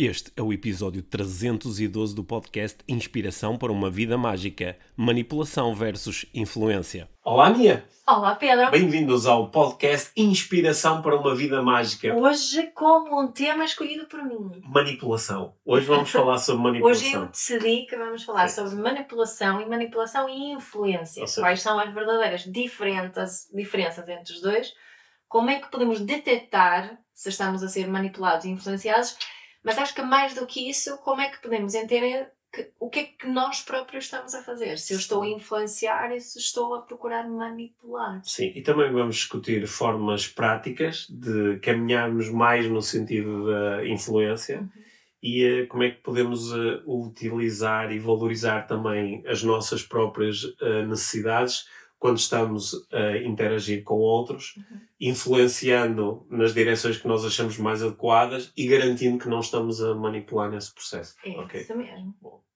Este é o episódio 312 do podcast Inspiração para uma Vida Mágica Manipulação versus Influência. Olá, Mia! Olá, Pedro! Bem-vindos ao podcast Inspiração para uma Vida Mágica. Hoje, com um tema escolhido por mim: Manipulação. Hoje vamos falar sobre manipulação. Hoje eu decidi que vamos falar Sim. sobre manipulação e manipulação e influência. Quais são as verdadeiras diferenças, diferenças entre os dois? Como é que podemos detectar se estamos a ser manipulados e influenciados? Mas acho que mais do que isso, como é que podemos entender que, o que é que nós próprios estamos a fazer? Se eu estou a influenciar e se estou a procurar manipular. Sim, e também vamos discutir formas práticas de caminharmos mais no sentido da influência. Uhum. E uh, como é que podemos uh, utilizar e valorizar também as nossas próprias uh, necessidades quando estamos a interagir com outros, uhum. influenciando nas direções que nós achamos mais adequadas e garantindo que não estamos a manipular nesse processo. É okay? isso mesmo. Bom.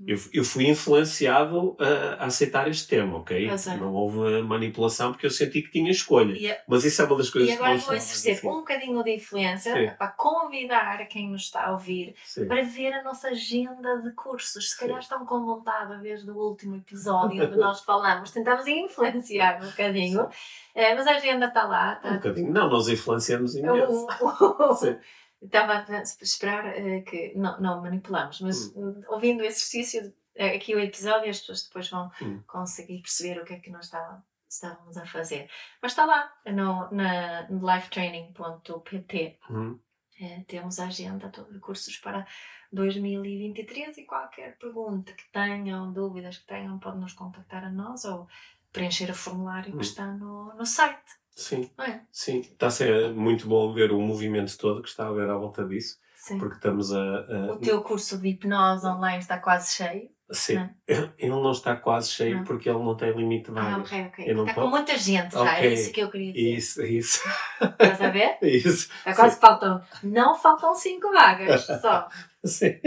Uhum. Eu, eu fui influenciado a, a, aceitar este tema, ok? Não houve manipulação porque eu senti que tinha escolha. A, Mas isso é uma das coisas que E agora vou exercer assim. um bocadinho de influência para convidar quem nos está a ouvir Sim. para ver a nossa agenda de cursos. Se calhar Sim. estão com vontade desde o último episódio onde nós falamos, tentamos influenciar um bocadinho. É, mas a agenda está lá. Um bocadinho. Não, nós influenciamos imenso. Sim. Estava a esperar uh, que. Não, não manipulamos, mas hum. ouvindo o exercício, uh, aqui o episódio, as pessoas depois vão hum. conseguir perceber o que é que nós estávamos, estávamos a fazer. Mas está lá, no, na lifetraining.pt. Hum. Uh, temos a agenda de cursos para 2023 e qualquer pergunta que tenham, dúvidas que tenham, podem nos contactar a nós ou preencher o formulário que hum. está no, no site. Sim, é? sim. Está a ser muito bom ver o movimento todo que está a haver à volta disso. Sim. Porque estamos a, a... O teu curso de hipnose online está quase cheio. Sim, não. É? ele não está quase cheio não. porque ele não tem limite de vagas. Ah, ok, ok. Está com muita gente já, okay. é isso que eu queria dizer. Isso, isso. Estás a ver? Isso. Está quase faltam. Não faltam 5 vagas só. Sim.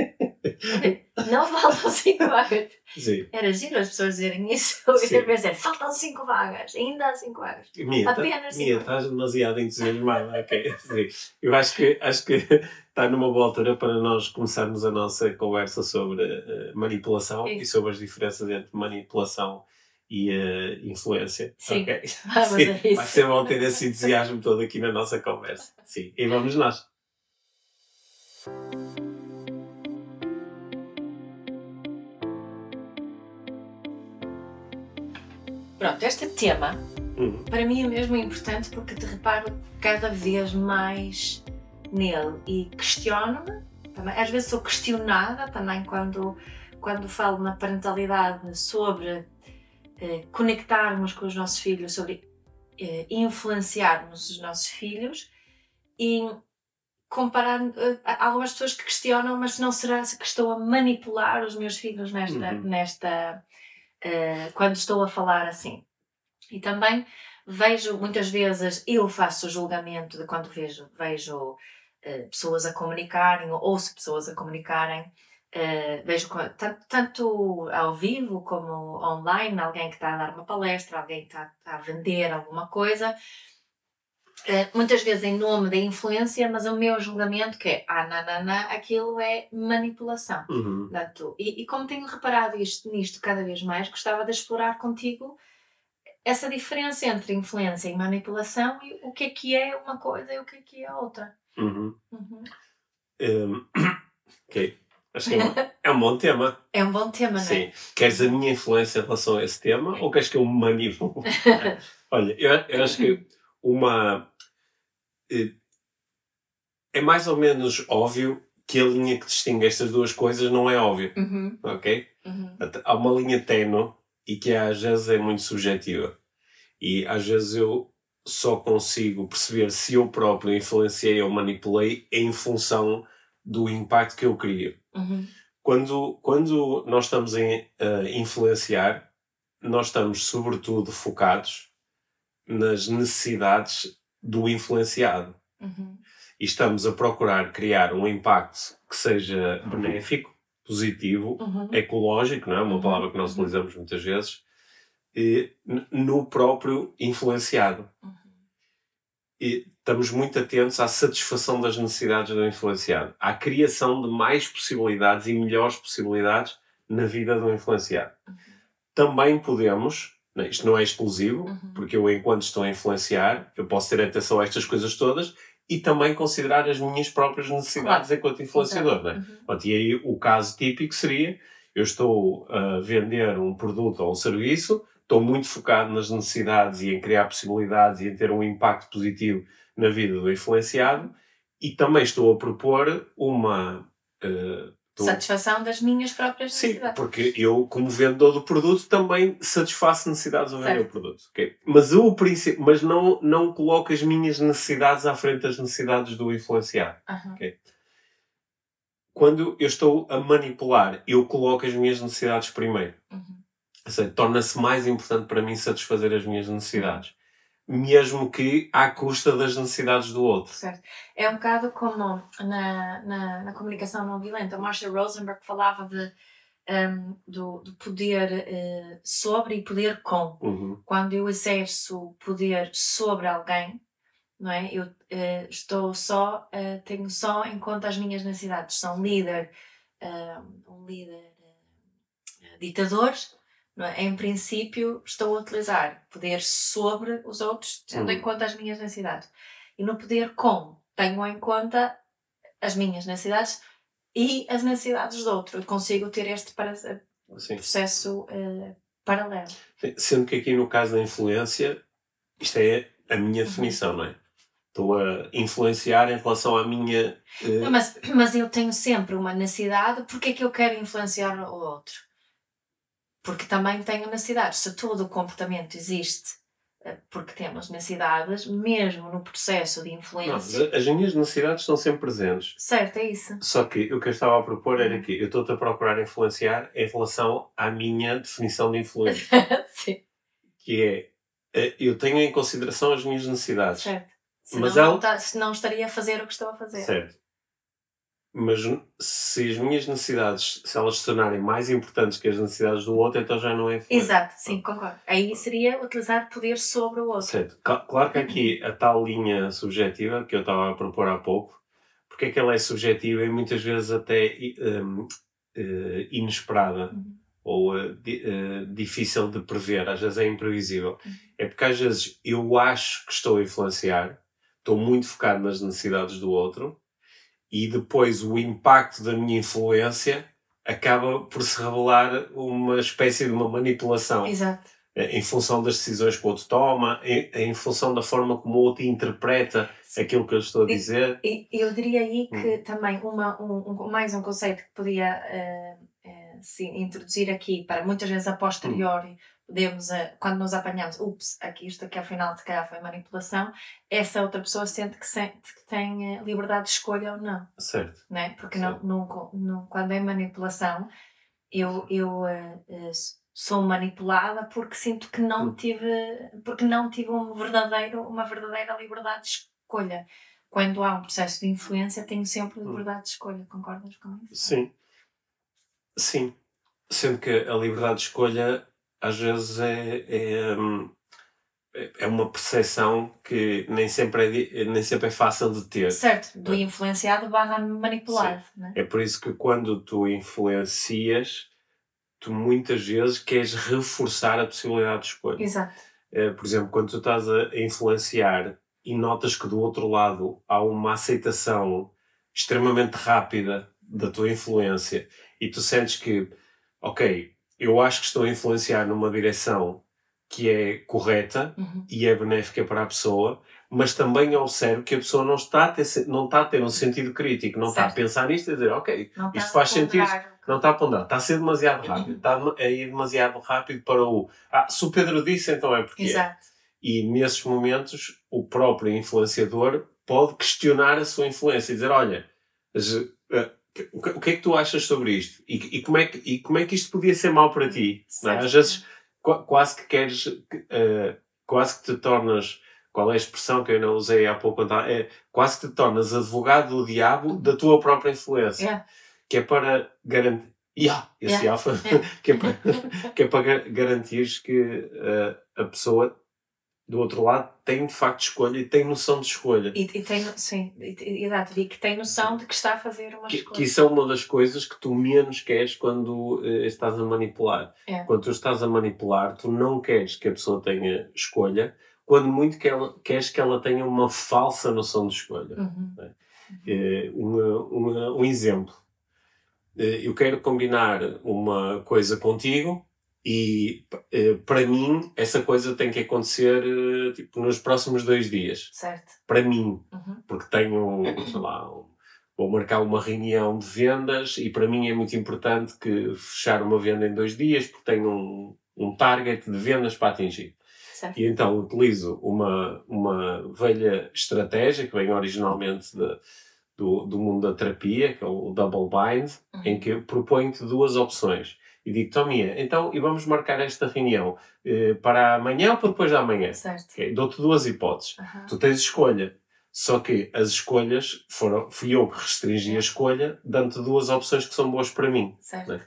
Não faltam 5 vagas. Sim. Era giro as pessoas dizerem isso. Eu ia dizer, faltam 5 vagas, ainda há 5 vagas. Mia, tá- Apenas 5 Mia, estás demasiado entusiasmada. ok. Sim. Eu acho que, acho que está numa boa altura para nós começarmos a nossa conversa sobre uh, manipulação isso. e sobre as diferenças entre manipulação e uh, influência. Sim, okay? vamos Sim. a isso. Vai ser bom ter esse entusiasmo todo aqui na nossa conversa. Sim, e vamos nós. Pronto, este tema uhum. para mim é mesmo importante porque te reparo cada vez mais nele e questiono-me. Às vezes sou questionada também quando, quando falo na parentalidade sobre eh, conectarmos com os nossos filhos, sobre eh, influenciarmos os nossos filhos e comparar eh, algumas pessoas que questionam, mas não será que estou a manipular os meus filhos nesta, uhum. nesta uh, quando estou a falar assim. E também vejo muitas vezes, eu faço o julgamento de quando vejo, vejo uh, pessoas a comunicarem ou ouço pessoas a comunicarem. Uh, vejo tanto, tanto, ao vivo como online, alguém que está a dar uma palestra, alguém que está, está a vender alguma coisa, muitas vezes em nome da influência, mas o meu julgamento que é, ah, não, aquilo é manipulação. Uhum. Portanto, e, e, como tenho reparado isto, nisto cada vez mais, gostava de explorar contigo essa diferença entre influência e manipulação e o que é que é uma coisa e o que é que é outra. Uhum. Uhum. Um, ok. Acho que é um, é um bom tema. É um bom tema, Sim. não é? Queres a minha influência em relação a esse tema ou queres que eu me manipulo? Olha, eu, eu acho que uma é mais ou menos óbvio que a linha que distingue estas duas coisas não é óbvia. Uhum. Ok? Uhum. Há uma linha tenue e que às vezes é muito subjetiva. E às vezes eu só consigo perceber se eu próprio influenciei ou manipulei em função do impacto que eu crio. Uhum. Quando, quando nós estamos a uh, influenciar, nós estamos sobretudo focados nas necessidades do influenciado. Uhum. E estamos a procurar criar um impacto que seja benéfico, positivo, uhum. ecológico, não é? Uma uhum. palavra que nós uhum. utilizamos muitas vezes, no próprio influenciado. Uhum. estamos muito atentos à satisfação das necessidades do influenciado, à criação de mais possibilidades e melhores possibilidades na vida do influenciado. Uhum. Também podemos, isto não é exclusivo, uhum. porque eu, enquanto estou a influenciar, eu posso ter atenção a estas coisas todas e também considerar as minhas próprias necessidades claro. enquanto influenciador. Né? Uhum. E aí o caso típico seria: eu estou a vender um produto ou um serviço, estou muito focado nas necessidades e em criar possibilidades e em ter um impacto positivo na vida do influenciado e também estou a propor uma uh, satisfação das minhas próprias necessidades. Sim, porque eu, como vendedor do produto, também satisfaço necessidades ao vender o produto. Okay? Mas, o princípio, mas não, não coloco as minhas necessidades à frente das necessidades do influenciado. Uhum. Okay? Quando eu estou a manipular, eu coloco as minhas necessidades primeiro. Uhum. Torna-se mais importante para mim satisfazer as minhas necessidades mesmo que à custa das necessidades do outro. Certo. É um bocado como na, na, na comunicação não violenta. Marshall Rosenberg falava de, um, do, do poder uh, sobre e poder com. Uhum. Quando eu exerço poder sobre alguém, não é? Eu uh, estou só, uh, tenho só em conta as minhas necessidades. Um líder, um líder ditador, é? Em princípio, estou a utilizar poder sobre os outros, tendo em uhum. conta as minhas necessidades. E no poder com, tenho em conta as minhas necessidades e as necessidades do outro. Eu consigo ter este para, processo uh, paralelo. Sendo que aqui no caso da influência, isto é a minha uhum. definição, uhum. não é? Estou a influenciar em relação à minha. Uh... Não, mas, mas eu tenho sempre uma necessidade, porque é que eu quero influenciar o outro? Porque também tenho necessidades. Se todo o comportamento existe eh, porque temos necessidades, mesmo no processo de influência. Não, as minhas necessidades estão sempre presentes. Certo, é isso. Só que o que eu estava a propor era uhum. que eu estou-te a procurar influenciar em relação à minha definição de influência. Sim. Que é, eh, eu tenho em consideração as minhas necessidades. Certo. Senão, mas ela... não, não estaria a fazer o que estou a fazer. Certo. Mas se as minhas necessidades, se elas se tornarem mais importantes que as necessidades do outro, então já não é. Exato, sim, concordo. Aí seria utilizar poder sobre o outro. Certo. Claro que aqui a tal linha subjetiva que eu estava a propor há pouco, porque é que ela é subjetiva e muitas vezes até um, eh, inesperada uhum. ou uh, difícil de prever, às vezes é imprevisível. Uhum. É porque às vezes eu acho que estou a influenciar, estou muito focado nas necessidades do outro e depois o impacto da minha influência acaba por se revelar uma espécie de uma manipulação. Exato. Em função das decisões que o outro toma, em, em função da forma como o outro interpreta Sim. aquilo que eu estou a dizer. E, eu diria aí que hum. também uma, um, mais um conceito que podia uh, uh, sim, introduzir aqui para muitas vezes a posteriori, hum podemos, eh, quando nos apanhamos, ups, aqui isto aqui afinal de calhar foi manipulação, essa outra pessoa sente que, sente que tem eh, liberdade de escolha ou não. Certo. Né? Porque não, não, não, quando é manipulação, eu, eu uh, uh, sou manipulada porque sinto que não hum. tive, porque não tive um verdadeiro, uma verdadeira liberdade de escolha. Quando há um processo de influência, tenho sempre hum. liberdade de escolha. Concordas com isso? Sim. Sim. Sendo que a liberdade de escolha às vezes é, é, hum, é uma percepção que nem sempre é, nem sempre é fácil de ter. Certo, do influenciado barra manipulado. Né? É por isso que quando tu influencias, tu muitas vezes queres reforçar a possibilidade de escolha. Exato. É, por exemplo, quando tu estás a influenciar e notas que do outro lado há uma aceitação extremamente rápida da tua influência e tu sentes que, ok, eu acho que estou a influenciar numa direção que é correta uhum. e é benéfica para a pessoa, mas também observo que a pessoa não está a ter, não está a ter um sentido crítico, não certo. está a pensar nisto e dizer, ok, não isto faz sentido. Não está a ponderar, está a ser demasiado rápido, está a ir demasiado rápido para o. Ah, se o Pedro disse, então é porque. É. Exato. É. E nesses momentos, o próprio influenciador pode questionar a sua influência e dizer: olha, eh, o que, é que tu achas sobre isto? E, e, como, é que, e como é que isto podia ser mau para ti? É? Às vezes quase que queres, uh, quase que te tornas, qual é a expressão que eu não usei há pouco, é quase que te tornas advogado do diabo da tua própria influência. Yeah. Que é para garantir. Yeah, esse yeah. alfa, yeah. que, é para, que é para garantir que uh, a pessoa do outro lado tem de facto escolha e tem noção de escolha. E, e tem, sim, exato, e que tem noção de que está a fazer uma que, escolha. Que isso é uma das coisas que tu menos queres quando uh, estás a manipular. É. Quando tu estás a manipular, tu não queres que a pessoa tenha escolha, quando muito que ela, queres que ela tenha uma falsa noção de escolha. Uhum. É? Uh, uma, uma, um exemplo. Uh, eu quero combinar uma coisa contigo e eh, para mim, essa coisa tem que acontecer eh, tipo, nos próximos dois dias. Certo. Para mim. Uhum. Porque tenho, sei lá, vou marcar uma reunião de vendas e para mim é muito importante que fechar uma venda em dois dias porque tenho um, um target de vendas para atingir. Certo. E então utilizo uma, uma velha estratégia que vem originalmente de, do, do mundo da terapia, que é o Double Bind, uhum. em que proponho-te duas opções e digo, Tomia, então, e vamos marcar esta reunião eh, para amanhã ou para depois da manhã? Certo. Okay. Dou-te duas hipóteses. Uhum. Tu tens escolha. Só que as escolhas foram, fui eu que restringi a escolha, dando-te duas opções que são boas para mim. Certo. Né?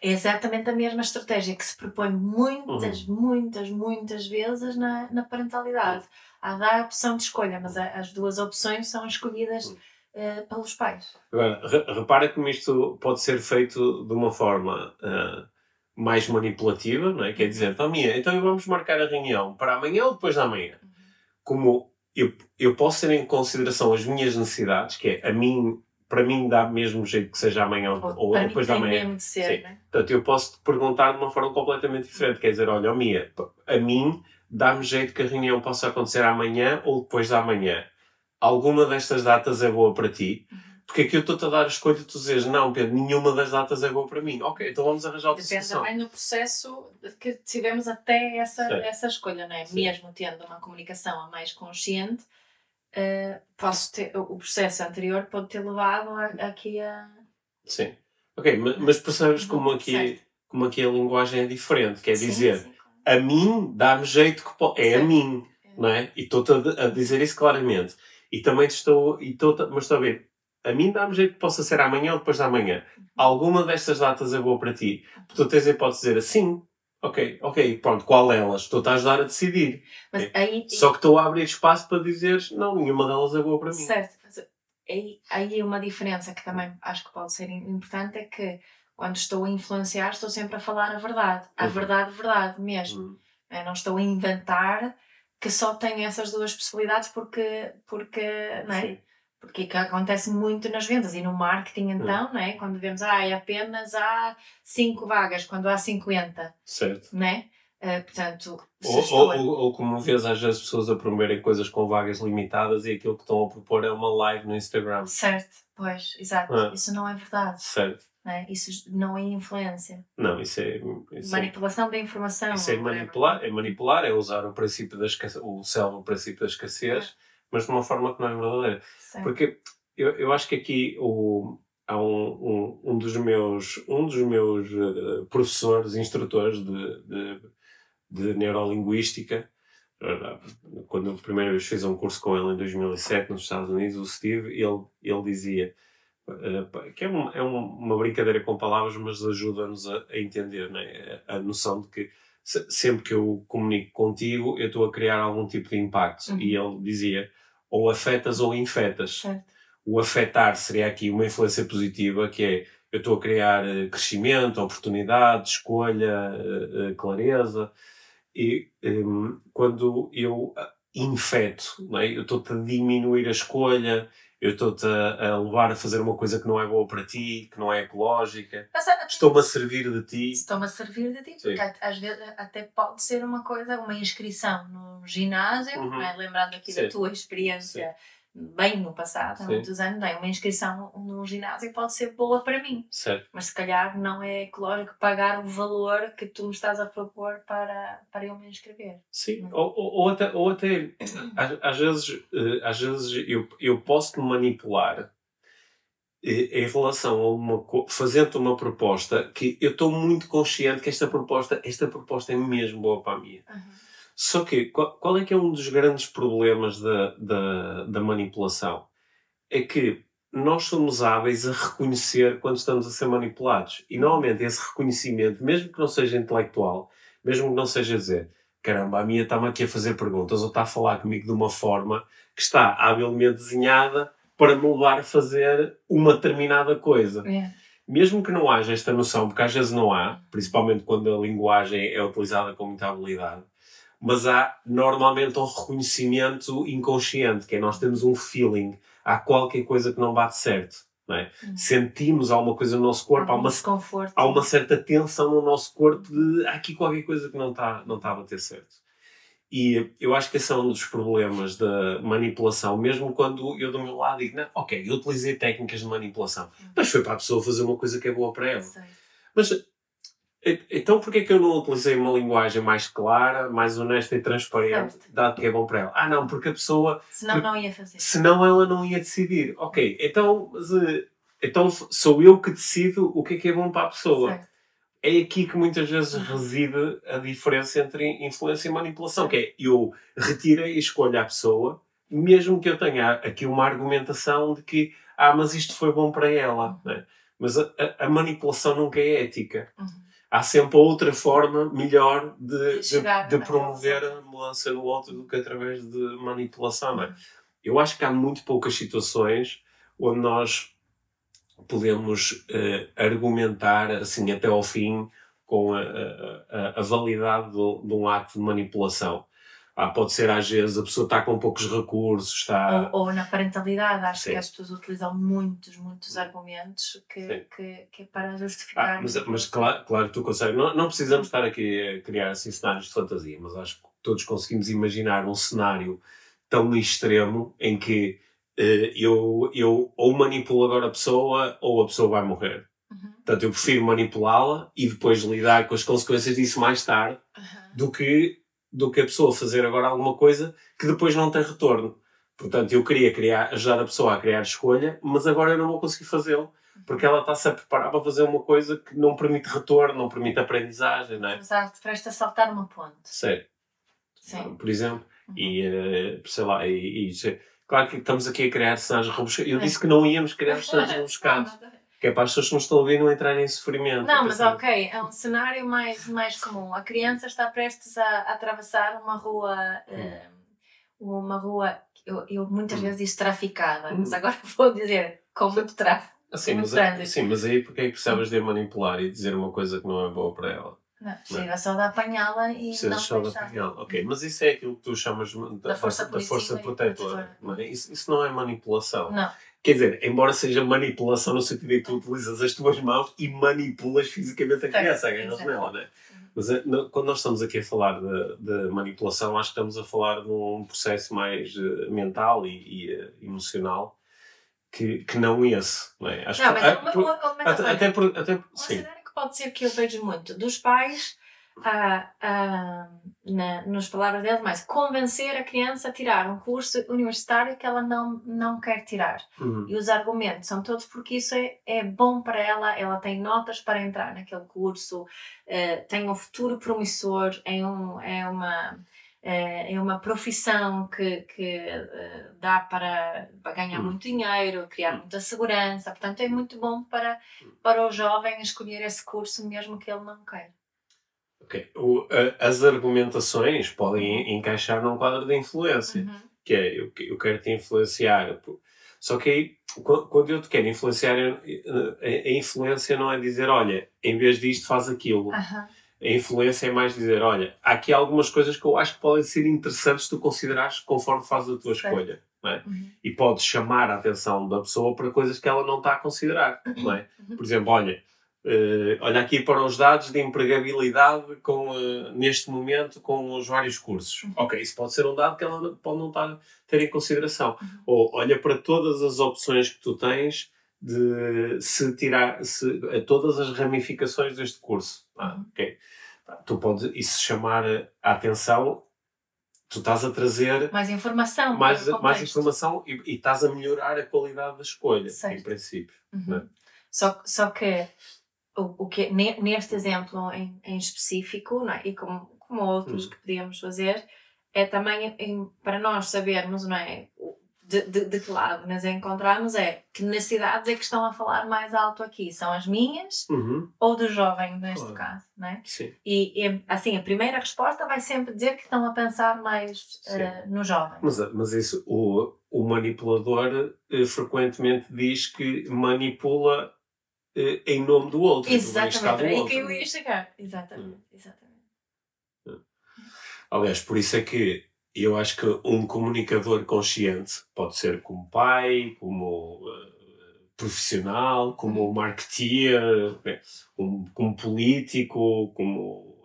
É exatamente a mesma estratégia que se propõe muitas, uhum. muitas, muitas vezes na, na parentalidade. Uhum. Há dar a opção de escolha, mas as duas opções são escolhidas uhum uh, pelos pais. Agora, repara como isto pode ser feito de uma forma uh, mais manipulativa, não é? Quer dizer, então, minha, então vamos marcar a reunião para amanhã ou depois da manhã. Uhum. Como eu, eu posso ter em consideração as minhas necessidades, que é a mim, para mim dá mesmo jeito que seja amanhã ou, ou depois da manhã. De ser, né? Portanto, eu posso te perguntar de uma forma completamente diferente. Quer dizer, olha, oh, Mia, a mim dá-me jeito que a reunião possa acontecer amanhã ou depois da manhã alguma destas datas é boa para ti? Uhum. Porque aqui eu estou-te a dar a escolha de tu dizes, não, Pedro, nenhuma das datas é boa para mim. Ok, então vamos arranjar outra Depende solução. também no processo que tivemos até essa, essa escolha, não é? Sim. Mesmo tendo uma comunicação a mais consciente, uh, posso ter, o processo anterior pode ter levado a, aqui a... Sim. Ok, mas percebes como aqui, como aqui a linguagem é diferente. Quer sim, dizer, sim, claro. a mim dá-me jeito que... É a mim, é. não é? E estou-te a dizer isso claramente. E também estou, e estou, mas estou a ver, a mim dá-me jeito que possa ser amanhã ou depois da manhã. Uhum. Alguma destas datas é boa para ti. Tu tens a hipótese de dizer assim, ok, ok, pronto, qual delas? Estou-te a ajudar a decidir. Mas é. aí, Só que estou a abrir espaço para dizeres, não, nenhuma delas é boa para mim. Certo. Aí, aí uma diferença que também acho que pode ser importante é que quando estou a influenciar estou sempre a falar a verdade. A uhum. verdade, verdade mesmo. Uhum. Eu não estou a inventar que só tem essas duas possibilidades porque, porque não é? Sim. Porque que acontece muito nas vendas e no marketing então, hum. não é? Quando vemos, ah, é apenas há 5 vagas, quando há 50. Certo. Não é? Uh, portanto, ou, ou, ou, ou, como vês às vezes pessoas a promoverem coisas com vagas limitadas e aquilo que estão a propor é uma live no Instagram. Certo, pois, exato. Ah. Isso não é verdade. Certo. É? Isso não é influência. Não, isso é. Isso é Manipulação é, da informação. Isso é manipular, é manipular, é usar o princípio da escassez, o céu o princípio da escassez, é. mas de uma forma que não é verdadeira. Certo. Porque eu, eu acho que aqui o, há um, um, um dos meus, um dos meus uh, professores, instrutores de, de, de neurolinguística, quando a primeira vez fiz um curso com ele em 2007 nos Estados Unidos, o Steve, ele, ele dizia eh, que é, um, é uma brincadeira com palavras, mas ajuda-nos a, a, entender né? a, noção de que se, sempre que eu comunico contigo, eu estou a criar algum tipo de impacto. Uhum. E ele dizia: ou afetas ou infetas. Certo. O afetar seria aqui uma influência positiva, que é eu estou a criar eh, crescimento, oportunidade, escolha, eh, clareza. E um, quando eu infeto, é? eu estou a diminuir a escolha, eu estou-te a, a, levar a fazer uma coisa que não é boa para ti, que não é ecológica. Estou-me a servir de ti. Estou-me a servir de ti, porque Sim. às vezes até pode ser uma coisa, uma inscrição no ginásio, uhum. é? lembrando aqui Sim. da tua experiência. Sim bem no passado, há Sim. muitos anos, bem, uma inscrição no ginásio pode ser boa para mim. Certo. Mas se calhar não é ecológico pagar o valor que tu me estás a propor para, para eu me inscrever. Sim, é? ou, ou, ou, até, ou até às, às vezes, eh, às vezes eu, eu posso manipular eh, em relação a uma fazendo uma proposta que eu estou muito consciente que esta proposta esta proposta é mesmo boa para a minha uhum. Só que, qual, qual, é que é um dos grandes problemas da, da, da manipulação? É que nós somos hábeis a reconhecer quando estamos a ser manipulados. E normalmente esse reconhecimento, mesmo que não seja intelectual, mesmo que não seja dizer caramba, a minha está-me aqui a fazer perguntas ou está a falar comigo de uma forma que está habilmente desenhada para me levar a fazer uma determinada coisa. Yeah. Mesmo que não haja esta noção, porque às vezes não há, principalmente quando a linguagem é utilizada com muita habilidade, mas há normalmente um reconhecimento inconsciente, que é nós temos um feeling, há qualquer coisa que não bate certo. Não é? Hum. Sentimos alguma coisa no nosso corpo, há Algum uma, há uma certa tensão no nosso corpo de há aqui qualquer coisa que não está não tá a bater certo. E eu acho que esse é um dos problemas da manipulação, mesmo quando eu do meu lado digo, não, ok, eu utilizei técnicas de manipulação, mas foi para a pessoa fazer uma coisa que é boa para ela. Mas então porquê que eu não utilizei uma linguagem mais clara, mais honesta e transparente, Certo. dado que é bom para ela? Ah não, porque a pessoa Senão não ia fazer. senão ela não ia decidir. Ok, então, então sou eu que decido o que é que é bom para a pessoa. Certo. É aqui que muitas vezes reside a diferença entre influência e manipulação, que é eu retirei a escolha à pessoa, mesmo que eu tenha aqui uma argumentação de que ah, mas isto foi bom para ela. né? Mas a, a- a manipulação nunca é ética. Uhum. Há sempre outra forma melhor de, De de, promover a mudança no outro do que através de manipulação. É? Eu acho que há muito poucas situações onde nós podemos eh, argumentar assim até ao fim com a, a- a- a validade do- de um ato de manipulação. Ah, pode ser às vezes a pessoa está com poucos recursos, está. Ou, ou na parentalidade, acho Sim. que as pessoas utilizam muitos, muitos argumentos que, que, que é para justificar. Ah, mas, mas claro, claro que tu consegues. Não, não precisamos estar aqui a criar assim, cenários de fantasia, mas acho que todos conseguimos imaginar um cenário tão extremo em que eh, eu, eu ou manipulo agora a pessoa ou a pessoa vai morrer. Uhum. Portanto, eu prefiro manipulá-la e depois lidar com as consequências disso mais tarde Uhum. do que, do que a pessoa fazer agora alguma coisa que depois não tem retorno. Portanto, eu queria criar, ajudar a pessoa a criar escolha, mas agora eu não vou conseguir fazê-lo porque ela está-se a preparar para fazer uma coisa que não permite retorno, não permite aprendizagem, não é? Exato, presta a saltar uma ponte. Sério, Sim. por exemplo. Uhum. E, eh, sei lá, e, e é- claro que estamos aqui a criar cenários rebuscados. Eu É. disse que não íamos criar cenários rebuscados, que é para as pessoas que nos estão a ouvir não entrarem em sofrimento. Não, mas Pensar- ok, é um cenário mais, mais comum. A criança está prestes a, a atravessar uma rua, eh, uma rua, eu, eu muitas Hum. vezes disse traficada, mas Hum. agora vou dizer com muito tráfego. Assim, mas, sim, mas aí porque é que precisavas de a manipular e dizer uma coisa que não é boa para ela? Não, chega só de apanhá-la e Precisas não só de apanhá-la. Ok, mas isso é aquilo que tu chamas da, Da força da força protetora. é? Isso, isso não é manipulação. Não, Quer dizer, embora seja manipulação no sentido em que tu utilizas as tuas mãos e manipulas fisicamente a criança, agarras exato. nela, não é? Mas eh, quando nós estamos aqui a falar de, de manipulação, acho que estamos a falar de um processo mais eh, mental e, e, eh, emocional que, que não esse, não é? Acho não que- mas, ah, uma, uma- mas até, até por- até- Um sim, cenário que pode ser que eu vejo muito dos pais, ah, ah, na, nas palavras deles, mais convencer a criança a tirar um curso universitário que ela não, não quer tirar. Uhum. E os argumentos são todos porque isso é, é bom para ela, ela tem notas para entrar naquele curso, eh, tem um futuro promissor, é, um, é uma. É é uma profissão que, que eh, dá para, para ganhar Hum. muito dinheiro, criar muita segurança, portanto é muito bom para, para o jovem escolher esse curso mesmo que ele não queira. Ok. O- a- as argumentações podem encaixar num quadro de influência. Uhum. que é eu, eu quero te influenciar. Só que aí, qu- quando eu te quero influenciar, a influência não é dizer, olha, em vez disto faz aquilo. Aham. A influência é mais dizer, olha, há aqui algumas coisas que eu acho que podem ser interessantes tu considerares conforme fazes a tua Certo. escolha. É? Uhum. E podes chamar a atenção da pessoa para coisas que ela não está a considerar. É? Uhum. Por exemplo, olha, eh, olha aqui para os dados de empregabilidade com, eh, neste momento com os vários cursos. Uhum. Ok, isso pode ser um dado que ela pode não estar ter em consideração. Uhum. Ou olha para todas as opções que tu tens de se tirar se, a todas as ramificações deste curso. Ah, ok. Tu podes isso chamar a atenção, tu estás a trazer Mais informação. mais, mais informação e, e estás a melhorar a qualidade da escolha, em Certo. princípio. Uhum. É? Só, só que o, o que ne- neste exemplo em, em específico, é? e como, como outros Hum. que podíamos fazer, é também em- para nós sabermos não é? de, de, de que lado nos encontramos é que necessidades é que estão a falar mais alto aqui? São as minhas uhum. ou do jovem, neste claro. caso? Não é? Sim. E, e, assim, a primeira resposta vai sempre dizer que estão a pensar mais uh, no jovem. Mas, mas isso, o, o manipulador uh, frequentemente diz que manipula em nome do outro. Exatamente, aí eu ia chegar. Exatamente, hum. exatamente. Aliás, por isso é que eu acho que um comunicador consciente pode ser como pai, como uh, profissional, como marketeer, né, como, como, político, como,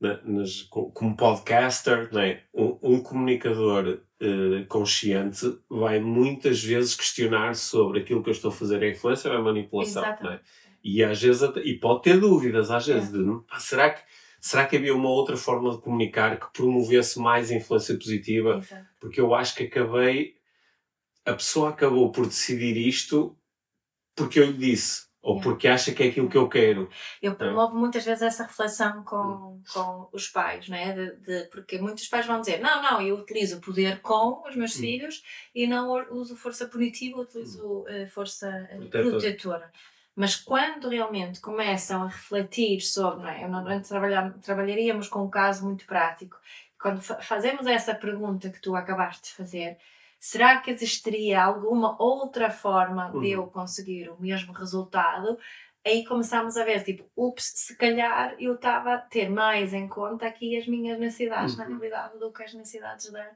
na, nas, como podcaster. Né? Um, um comunicador uh, consciente vai muitas vezes questionar sobre aquilo que eu estou a fazer é influência ou é manipulação. Né? E às vezes e pode ter dúvidas, às vezes, é. de será que Será que havia uma outra forma de comunicar que promovesse mais a influência positiva? Exato. Porque eu acho que acabei. A pessoa acabou por decidir isto porque eu lhe disse. Ou porque acha que é aquilo que eu quero. Eu promovo é. muitas vezes essa reflexão com, com os pais, né? De, de, porque muitos pais vão dizer: não, não, eu utilizo o poder com os meus hum. filhos e não uso força punitiva, utilizo hum. uh, força uh, protetora. Mas quando realmente começam a refletir sobre, não é? Eu normalmente trabalhar, trabalharíamos com um caso muito prático. Quando fa fazemos essa pergunta que tu acabaste de fazer, será que existiria alguma outra forma uhum. de eu conseguir o mesmo resultado? Aí começamos a ver, tipo, ups, se calhar eu estava a ter mais em conta aqui as minhas necessidades, uhum. na realidade, do que as necessidades da,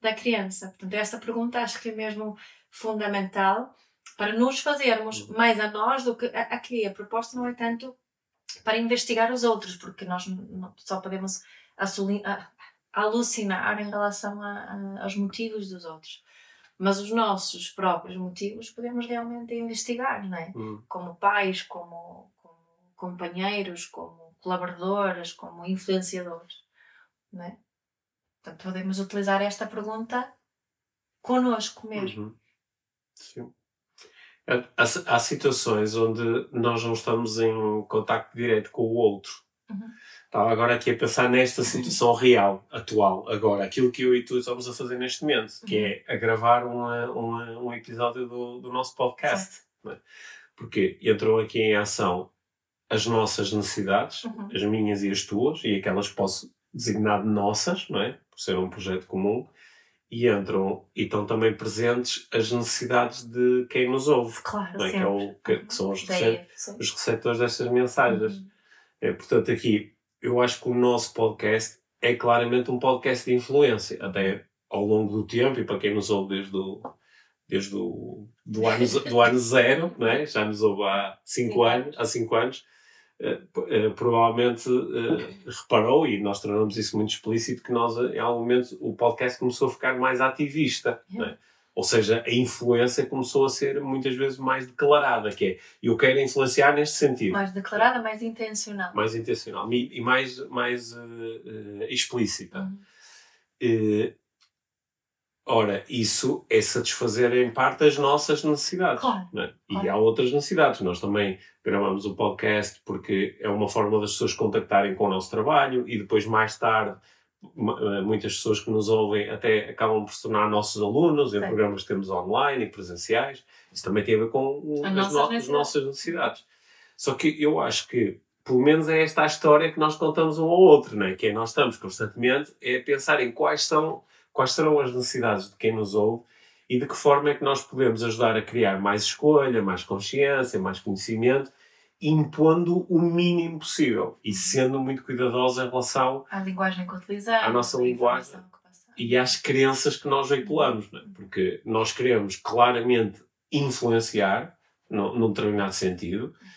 da criança. Portanto, essa pergunta acho que é mesmo fundamental para nos fazermos uhum. mais a nós do que aqui. A proposta não é tanto para investigar os outros, porque nós só podemos alucinar em relação a, a, aos motivos dos outros. Mas os nossos próprios motivos podemos realmente investigar, não é? Uhum. Como pais, como, como companheiros, como colaboradores, como influenciadores, não é? Portanto, podemos utilizar esta pergunta connosco mesmo. Uhum. Sim. Há, há, situações onde nós não estamos em contacto direto com o outro. Uhum. Estava agora aqui a pensar nesta situação real, atual, agora, aquilo que eu e tu estamos a fazer neste momento, que uhum. é a gravar uma, uma, um episódio do, do nosso podcast. É? Porque entram aqui em ação as nossas necessidades, uhum. as minhas e as tuas, e aquelas que posso designar de nossas, não é? Por ser um projeto comum, e entram e estão também presentes as necessidades de quem nos ouve. Claro, é? que, é o, que, que, são os, recep os receptores destas mensagens. É, portanto, aqui eu acho que o nosso podcast é claramente um podcast de influência, até ao longo do tempo, e para quem nos ouve desde o, desde o do ano, do ano zero, não é? já nos ouve há cinco anos, há cinco anos eh, eh, provavelmente uh, reparou, e nós tornamos isso muito explícito, que nós, em algum momento, o podcast começou a ficar mais ativista. É? Ou seja, a influência começou a ser muitas vezes mais declarada, que é eu quero influenciar neste sentido. Mais declarada, mais intencional. Mais intencional e mais, mais uh, uh, explícita. Uhum. Ora, isso é satisfazer em parte as nossas necessidades. Claro, é? claro. E há outras necessidades. Nós também gravamos o podcast porque é uma forma das pessoas contactarem com o nosso trabalho e depois, mais tarde, muitas pessoas que nos ouvem até acabam por se tornar nossos alunos em programas que temos online e presenciais. Isso também tem a ver com as, nossas, no necessidades. nossas necessidades. Só que eu acho que, pelo menos, é esta a história que nós contamos um ao outro, não é? que é nós estamos constantemente a pensar em quais são quais serão as necessidades de quem nos ouve e de que forma é que nós podemos ajudar a criar mais escolha, mais consciência, mais conhecimento, impondo o mínimo possível e sendo muito cuidadosos em relação à linguagem que utilizamos, à nossa linguagem e às crenças que nós veiculamos, é? porque nós queremos claramente influenciar num, num determinado sentido, uhum.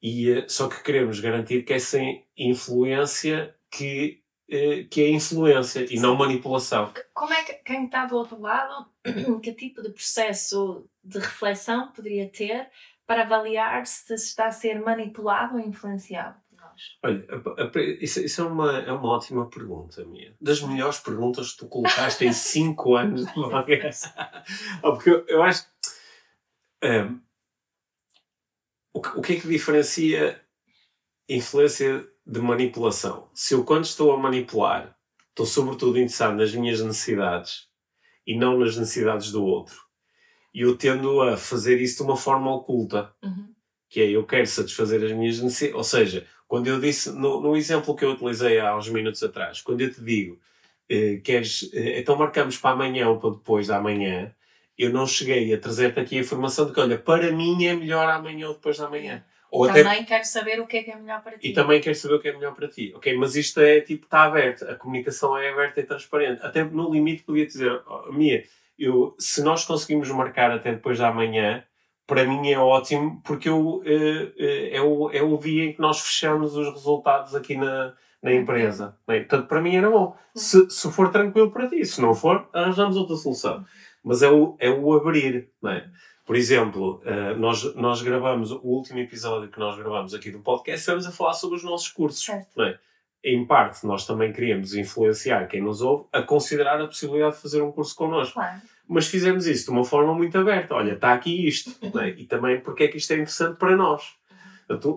e, eh, só que queremos garantir que essa influência que eh, que é influência e não manipulação. Como é que quem está do outro lado, que tipo de processo de reflexão poderia ter para avaliar se está a ser manipulado ou influenciado? Olha, isso, isso, é, uma, é uma ótima pergunta minha. Das melhores perguntas que tu colocaste em 5 anos de podcast. Porque eu, eu acho. Um, o, que, o que é que diferencia influência de manipulação. Se eu, quando estou a manipular, estou sobretudo interessado nas minhas necessidades e não nas necessidades do outro, E eu tendo a fazer isso de uma forma oculta. Uhum. Que é, eu quero satisfazer as minhas necessidades. Ou seja, quando eu disse, no, no exemplo que eu utilizei há uns minutos atrás, quando eu te digo, eh, queres, eh, então marcamos para amanhã ou para depois da manhã, eu não cheguei a trazer-te aqui a informação de que, olha, para mim é melhor amanhã ou depois da manhã. Ou e até... também quero saber o que é que é melhor para ti. E também quero saber o que é melhor para ti. Ok, mas isto é tipo, está aberto. A comunicação é aberta e transparente. Até no limite podia dizer, oh, Mia, eu, se nós conseguimos marcar até depois da manhã, para mim é ótimo, porque eu, é, é, o, é o dia em que nós fechamos os resultados aqui na, na empresa. Né? Portanto, para mim era bom. Se, se for tranquilo para ti, se não for, arranjamos outra solução. Mas é o, é o abrir. É? Por exemplo, uh, nós, nós gravamos o último episódio que nós gravamos aqui do podcast, estamos a falar sobre os nossos cursos. Certo. Em parte, nós também queríamos influenciar quem nos ouve a considerar a possibilidade de fazer um curso connosco. Claro. Mas fizemos isso de uma forma muito aberta. Olha, está aqui isto. É? E também porque é que isto é interessante para nós.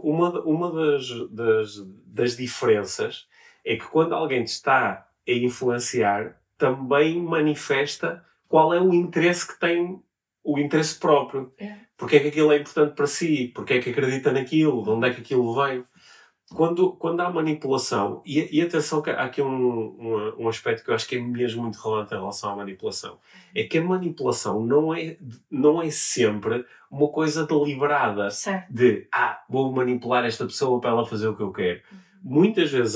Uma, uma das, das, das diferenças é que quando alguém te está a influenciar, também manifesta qual é o interesse que tem o interesse próprio. É. Porque é que aquilo é importante para si? Porque é que acredita naquilo? De onde é que aquilo veio? Quando, quando há manipulação, e, e atenção que há aqui um, um, um, aspecto que eu acho que é mesmo muito relevante em relação à manipulação, é que a manipulação não é, não é sempre uma coisa deliberada certo. de, ah, vou manipular esta pessoa para ela fazer o que eu quero. Uhum. Muitas vezes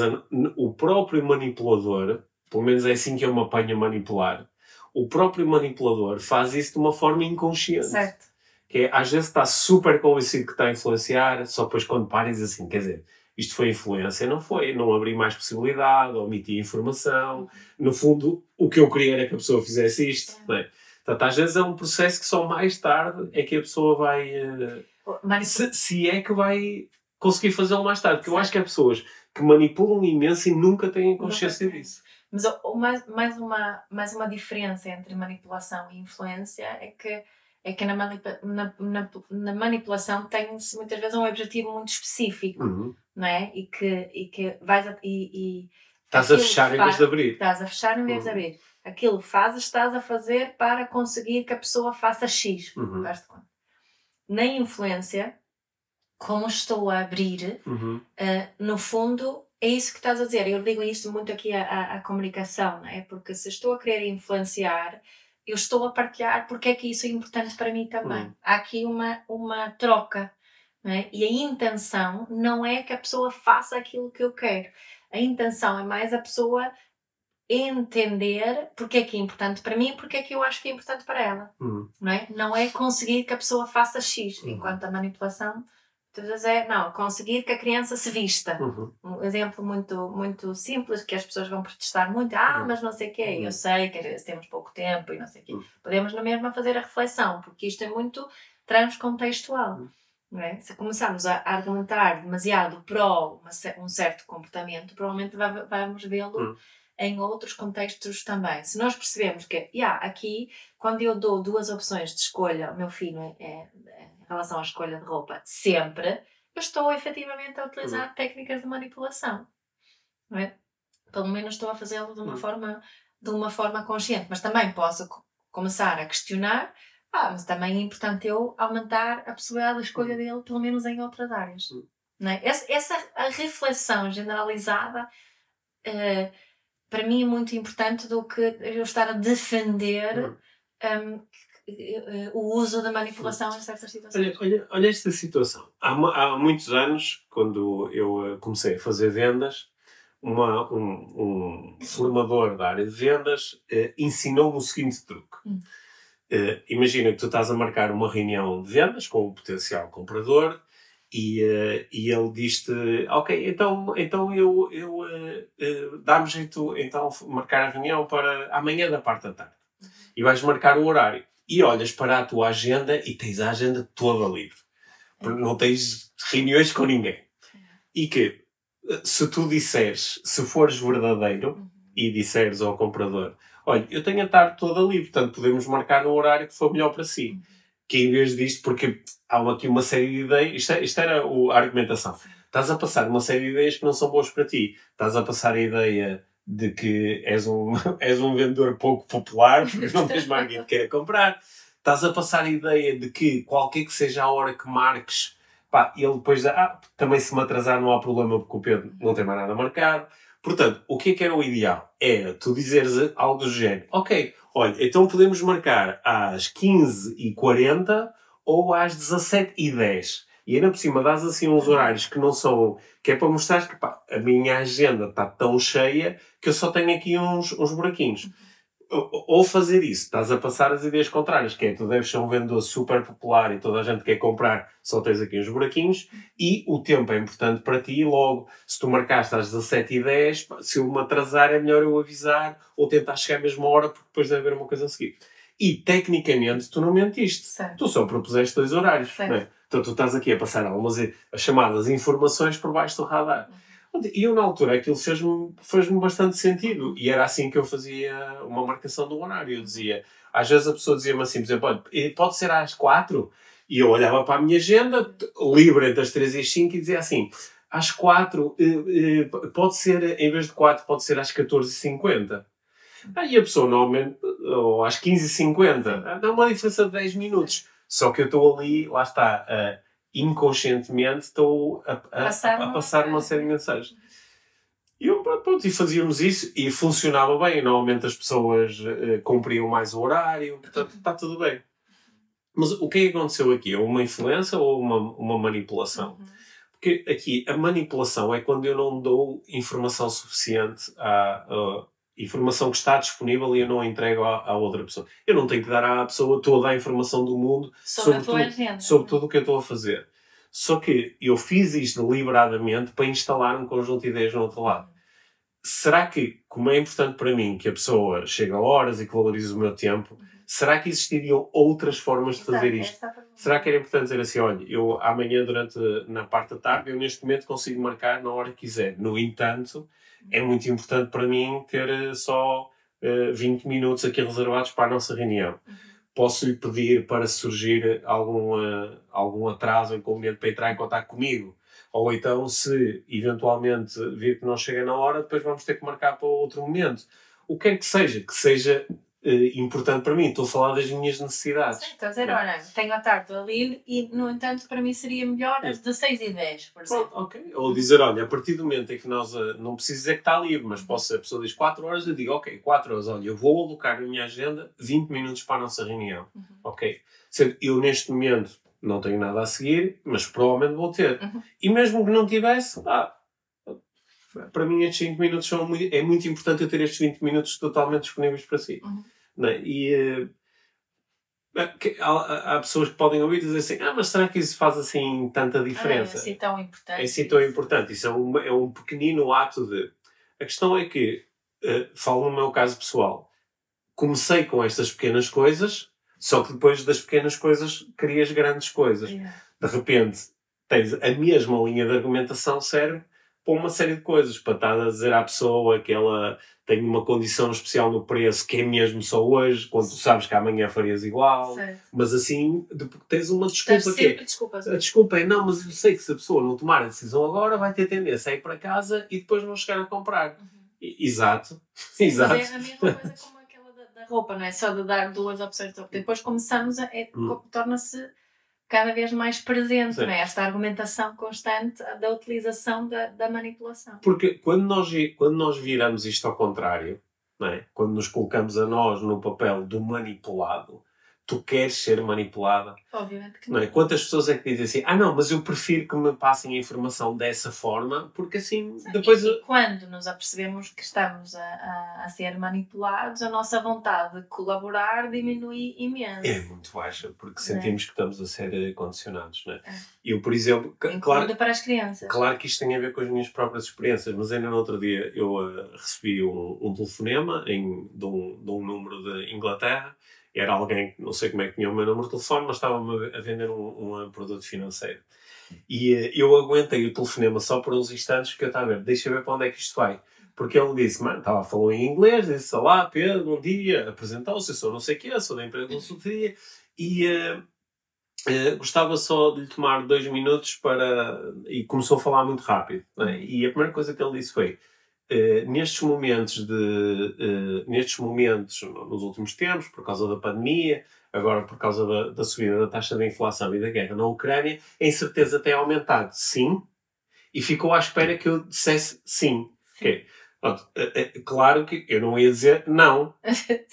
o próprio manipulador, pelo menos é assim que eu me apanho a manipular, o próprio manipulador faz isso de uma forma inconsciente. Certo. Que é, às vezes está super convencido que está a influenciar, só depois quando para diz assim, quer dizer, isto foi influência, não foi, não abri mais possibilidade, omiti informação. No fundo, o que eu queria era que a pessoa fizesse isto. É. Né? Portanto, às vezes é um processo que só mais tarde é que a pessoa vai. Uh, se, se, é que vai conseguir fazê-lo mais tarde. Porque eu acho que há pessoas que manipulam imenso e nunca têm consciência disso. Mas mais, mais, uma, mais uma diferença entre manipulação e influência é que, é que na, manipa, na, na, na manipulação tem-se muitas vezes um objetivo muito específico, uhum. não é? E que, e que vais a, e, e Estás a fechar em vez de abrir. Estás a fechar em vez uhum. de abrir. Aquilo fazes, estás a fazer para conseguir que a pessoa faça X. Uhum. Na influência, como estou a abrir, uhum. uh, no fundo é isso que estás a dizer. Eu digo isto muito aqui à, à, à comunicação, não é? Porque se estou a querer influenciar, eu estou a partilhar porque é que isso é importante para mim também. Hum. Há aqui uma, uma troca. É? E a intenção não é que a pessoa faça aquilo que eu quero. A intenção é mais a pessoa entender porque é que é importante para mim e porque é que eu acho que é importante para ela. Hum. Não, é? não é conseguir que a pessoa faça X, hum. enquanto a manipulação Muitas é, não, conseguir que a criança se vista. Uhum. Um exemplo muito, muito simples que as pessoas vão protestar muito. Ah, uhum. mas não sei o quê. Uhum. Eu sei que às vezes temos pouco tempo e não sei o quê. Uhum. Podemos na mesma fazer a reflexão, porque isto é muito transcontextual. Uhum. É? Se começarmos a argumentar demasiado pró um certo comportamento, provavelmente vamos vê-lo uhum. Em outros contextos também. Se nós percebemos que, yeah, aqui, quando eu dou duas opções de escolha, o meu filho é, é em relação à escolha de roupa, sempre, eu estou efetivamente a utilizar uhum. técnicas de manipulação. Não é? Pelo menos estou a fazê-lo de uma uhum. forma de uma forma consciente, mas também posso começar a questionar, ah, mas também é importante eu aumentar a possibilidade de escolha uhum. dele, pelo menos em outras áreas. Uhum. Não é? essa, essa a reflexão generalizada uh, para mim é muito importante do que eu estar a defender um, o uso da manipulação em certas situações. Olha, olha, olha esta situação. Há, há, muitos anos, quando eu eh, comecei a fazer vendas, uma, um, um, formador da área de vendas eh, ensinou-me o seguinte truque. Hum. Eh, imagina que tu estás a marcar uma reunião de vendas com o potencial comprador e, uh, e ele diz-te, ok, então, então eu, eu uh, uh, dá-me jeito então marcar a reunião para amanhã da parte da tarde. Uhum. E vais marcar o horário e olhas para a tua agenda e tens a agenda toda livre. Porque não tens reuniões com ninguém. E que, se tu disseres, se fores verdadeiro uhum. e disseres ao comprador, olha, eu tenho a tarde toda livre, portanto podemos marcar no horário que for melhor para si. Que em vez disto, porque há aqui uma série de ideias, isto, é, isto era a argumentação. Estás a passar uma série de ideias que não são boas para ti. Estás a passar a ideia de que és um, és um vendedor pouco popular, porque não tens mais ninguém que queira comprar. estás a passar a ideia de que qualquer que seja a hora que marques, pá, ele depois, ah, também se me atrasar não há problema porque o Pedro não tem mais nada marcado. Portanto, o que é que era o ideal? Era tu dizeres algo do género, ok, olha, então podemos marcar às 15h40 ou às 17h10. E ainda por cima dás assim uns horários que não são. que é para mostrar que pá, a minha agenda está tão cheia que eu só tenho aqui uns, uns buraquinhos. Ou fazer isso, estás a passar as ideias contrárias, que é tu deves ser um vendedor super popular e toda a gente quer comprar, só tens aqui uns buraquinhos, e o tempo é importante para ti, e logo, se tu marcaste às 17h10, se eu me atrasar é melhor eu avisar, ou tentar chegar à mesma hora, porque depois deve haver uma coisa a seguir. E tecnicamente tu não mentiste. Certo. Tu só propuseste dois horários. Certo. Não é? Então tu estás aqui a passar algumas as chamadas informações por baixo do radar. E eu, na altura, aquilo fez-me fez bastante sentido. E era assim que eu fazia uma marcação do horário. Eu dizia, às vezes a pessoa dizia-me assim, por exemplo, pode ser às quatro? E eu olhava para a minha agenda, livre entre as três e as cinco, e dizia assim, às quatro, eh, eh, pode ser, em vez de quatro, pode ser às 14h50. Aí a pessoa normalmente, ou às 15h50, dá uma diferença de 10 minutos. Só que eu estou ali, lá está, inconscientemente estou a, a, passar, a, a passar uma série de mensagens. E eu, pronto, e fazíamos isso e funcionava bem. Normalmente as pessoas uh, cumpriam mais o horário, portanto está tudo bem. Mas o que é que aconteceu aqui? É uma influência ou uma, uma manipulação? Uhum. Porque aqui a manipulação é quando eu não dou informação suficiente a, a informação que está disponível e eu não a entrego à, à, outra pessoa. Eu não tenho que dar à pessoa toda a informação do mundo sobre, sobre, tudo, sobre tudo o que eu estou a fazer. Só que eu fiz isto deliberadamente para instalar um conjunto de ideias no outro lado. Será que, como é importante para mim que a pessoa chegue a horas e que valorize o meu tempo, uhum. Será que existiriam outras formas de fazer isto? Será que era importante dizer assim, olha, eu amanhã durante, na parte da tarde, eu neste momento consigo marcar na hora que quiser. No entanto, é muito importante para mim ter eh, só uh, eh, 20 minutos aqui reservados para a nossa reunião. Uhum. Posso lhe pedir para surgir algum, uh, algum atraso inconveniente para entrar em contato comigo? Ou então, se eventualmente vir que não chega na hora, depois vamos ter que marcar para outro momento. O que é que seja, que seja importante para mim. Estou a falar das minhas necessidades. Sim, estou a dizer, olha, tenho a tarde ali e, no entanto, para mim seria melhor às 16 e 10, por exemplo. Pronto, ok. Ou dizer, olha, a partir do momento em que nós, uh, não preciso dizer que está livre, mas posso, a pessoa diz 4 horas, eu digo, ok, 4 horas, olha, eu vou alocar na minha agenda 20 minutos para a nossa reunião. Uhum. Ok. Sendo eu, neste momento, não tenho nada a seguir, mas provavelmente vou ter. Uhum. E mesmo que não tivesse, ah, para mim estes 5 minutos são muito, é muito importante eu ter estes 20 minutos totalmente disponíveis para si. Uhum. Né? E uh, há, há, pessoas que podem ouvir e dizer assim: Ah, mas será que isso faz assim tanta diferença? Ah, é assim tão importante. É assim tão importante. Isso é um, é um pequenino ato de. A questão é que, uh, falo no meu caso pessoal, comecei com estas pequenas coisas, só que depois das pequenas coisas crias grandes coisas. Yeah. De repente, tens a mesma linha de argumentação serve para uma série de coisas, para estar a dizer à pessoa que ela tem uma condição especial no preço que é mesmo só hoje, quando tu sabes que amanhã farias igual, certo. mas assim tens uma desculpa que é, desculpa, a desculpa é não, mas eu sei que se a pessoa não tomar a decisão agora vai ter tendência a ir para casa e depois não chegar a comprar. Uhum. Exato. Sim, Exato. Mas é a mesma coisa como aquela da, da, roupa, não é só de dar duas opções de roupa. Depois começamos a. É, hum. torna-se cada vez mais presente, não é? esta argumentação constante da utilização da, da, manipulação. Porque quando nós, quando nós viramos isto ao contrário, não é? quando nos colocamos a nós no papel do manipulado, tu queres ser manipulada. Obviamente que não. não é? Quantas pessoas é que dizem assim, ah não, mas eu prefiro que me passem a informação dessa forma, porque assim Sim, depois... E, e, quando nos apercebemos que estamos a, a, a, ser manipulados, a nossa vontade de colaborar diminui imenso. É muito baixa, porque é? sentimos é? que estamos a ser condicionados, não é? é. Eu, por exemplo... Claro, para as crianças. Claro que isto tem a ver com as minhas próprias experiências, mas ainda no outro dia eu uh, recebi um, um telefonema em, de, um, de um número de Inglaterra era alguém, não sei como é que tinha o meu número de telefone, mas estava-me a vender um, um, produto financeiro. E uh, eu aguentei o telefonema só por uns instantes, porque eu estava a ver, deixa eu ver para onde é que isto vai. Porque ele disse, mano, estava a falar em inglês, disse, olá Pedro, bom dia, apresentou-se, eu sou não sei o quê, sou da empresa de consultoria, e uh, uh, gostava só de lhe tomar dois minutos para... E começou a falar muito rápido. Né? E a primeira coisa que ele disse foi, Uh, nestes momentos de uh, nestes momentos nos últimos tempos por causa da pandemia agora por causa da, da subida da taxa de inflação e da guerra na Ucrânia, a incerteza tem aumentado, sim, e ficou à espera que eu dissesse sim. sim. Okay. É, é, claro que eu não ia dizer não,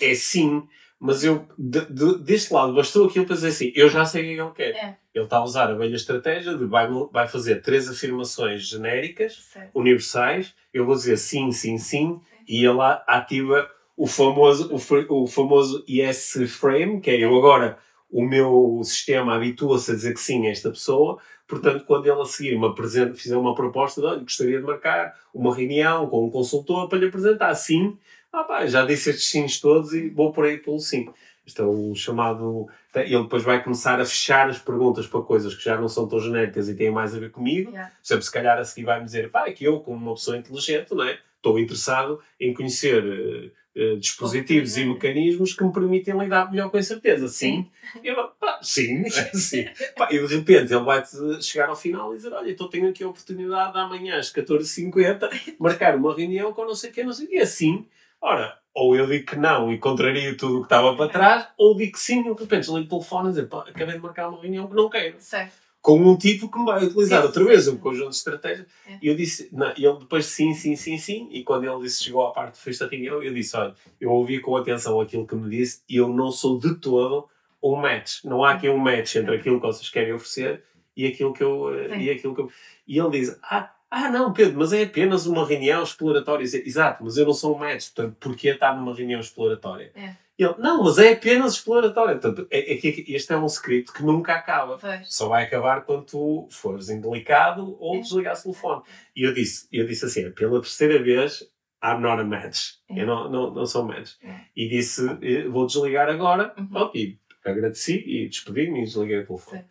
é sim. Mas eu, de, de, deste lado, bastou aquilo para dizer assim: eu já sei o que é ele quer. É. Ele está a usar a velha estratégia de vai, vai fazer três afirmações genéricas, certo. universais. Eu vou dizer sim, sim, sim, e ele ativa o famoso, o, o famoso yes frame, que é eu agora, o meu sistema habitua-se a dizer que sim a esta pessoa, portanto, quando ele a seguir me apresenta, fizer uma proposta de, gostaria de marcar uma reunião com um consultor para lhe apresentar sim ah pá, já disse estes sims todos e vou por aí pelo sim. Isto é o chamado. Ele depois vai começar a fechar as perguntas para coisas que já não são tão genéricas e têm mais a ver comigo. Yeah. Sempre, se calhar a seguir vai-me dizer, pá, é que eu, como uma pessoa inteligente, não é? estou interessado em conhecer uh, uh, dispositivos e mecanismos que me permitem lidar melhor com a incerteza. Sim. sim. Eu, pá, sim, sim. Pá, e de repente ele vai-te chegar ao final e dizer: Olha, então tenho aqui a oportunidade de amanhã às 14h50 marcar uma reunião com não sei o que, não sei o que. Assim Ora, ou eu digo que não e contrario tudo o que estava para trás, ou digo que sim e de repente desligo o telefone e dizer, pá, acabei de marcar uma reunião que não quero. Certo. Com um tipo que me vai utilizar sim, outra vez um conjunto de estratégias. É. E eu disse, não, ele depois sim, sim, sim, sim, e quando ele disse, chegou à parte de festa reunião, eu disse, olha, eu ouvi com atenção aquilo que me disse e eu não sou de todo um match. Não há aqui um match entre aquilo que vocês querem oferecer e aquilo que eu... Eh, e aquilo que eu... E ele diz, ah, ah, não, Pedro, mas é apenas uma reunião exploratória. Exato, mas eu não sou um médico, portanto, porquê estar numa reunião exploratória? É. Ele, não, mas é apenas exploratória. Portanto, é, é que este é um script que nunca acaba. Pois. Só vai acabar quando tu fores indelicado ou é. desligares o telefone. E eu disse, eu disse assim, pela terceira vez, I'm not a match. É. Eu não, não, não sou match. É. E disse, eh, vou desligar agora. Uhum. e agradeci e despedi-me e desliguei o telefone.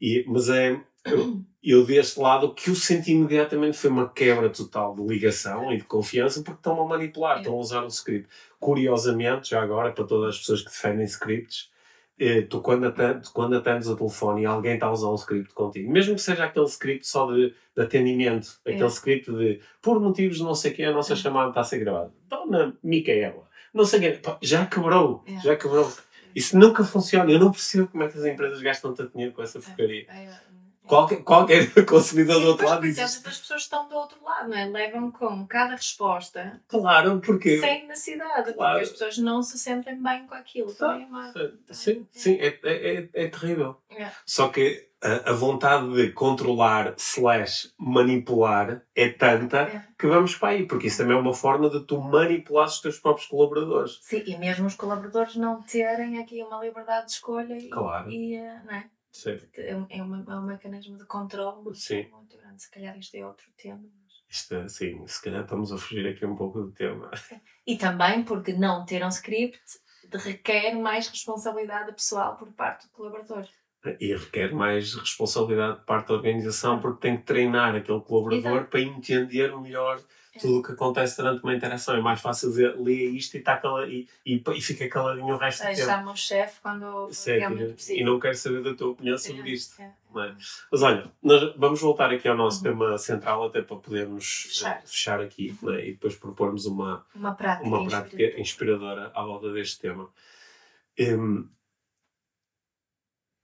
E, mas é eu, deste lado, o que eu senti imediatamente foi uma quebra total de ligação e de confiança, porque estão a manipular, estão a usar o script. Curiosamente, já agora, para todas as pessoas que defendem scripts, eh, tu quando, atendes, quando atendes o telefone e alguém está a usar um script contigo, mesmo que seja aquele script só de, de atendimento, é. aquele script de por motivos não sei o que, a nossa é. chamada está a ser gravada. Dona Micaela, não sei o que, já quebrou, é. já quebrou. Isso nunca funciona. Eu não percebo como é que as empresas gastam tanto dinheiro com essa porcaria. É, é. Qualquer, qualquer consumidor do outro lado diz. As pessoas estão do outro lado, não é? Levam com cada resposta. Claro, porque. Sem necessidade, claro. porque as pessoas não se sentem bem com aquilo. Tá. Sim, sim, é, é, é, é terrível. É. Só que a, a, vontade de controlar slash manipular é tanta é. que vamos para aí, porque isso também é uma forma de tu manipular os teus próprios colaboradores. Sim, e mesmo os colaboradores não terem aqui uma liberdade de escolha claro. e, e não é? Sim. É, é, uma, é um mecanismo de controle Sim. muito grande. Se calhar isto é outro tema. Mas... Isto, é, sim, se calhar estamos a fugir aqui um pouco do tema. E também porque não ter um script requer mais responsabilidade pessoal por parte do colaborador. E requer mais responsabilidade de parte da organização porque tem que treinar aquele colaborador Exato. para entender melhor tudo o que acontece durante uma interação. É mais fácil dizer, lê isto e, tá cala, e, e, e fica caladinho o resto do tempo. Chama o chefe quando realmente precisa. E não quero saber da tua opinião sobre é, isto. É, é. Mas olha, nós vamos voltar aqui ao nosso uhum. tema central até para podermos fechar, fechar aqui é? e depois propormos uma, uma prática, uma prática inspiradora. inspiradora à volta deste tema. Um,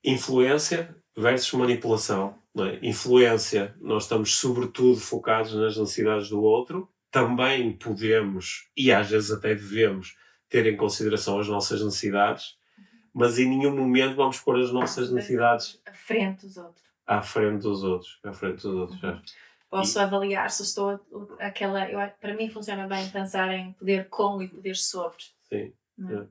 influência versus manipulação. É? Influência, nós estamos sobretudo focados nas necessidades do outro. Também podemos, e às vezes até devemos, ter em consideração as nossas necessidades, mas em nenhum momento vamos pôr as nossas necessidades à frente dos outros. À frente dos outros. À frente dos outros. Uhum. Posso e... avaliar se estou aquela. Eu, para mim funciona bem pensar em poder com e poder sobre. Sim. É?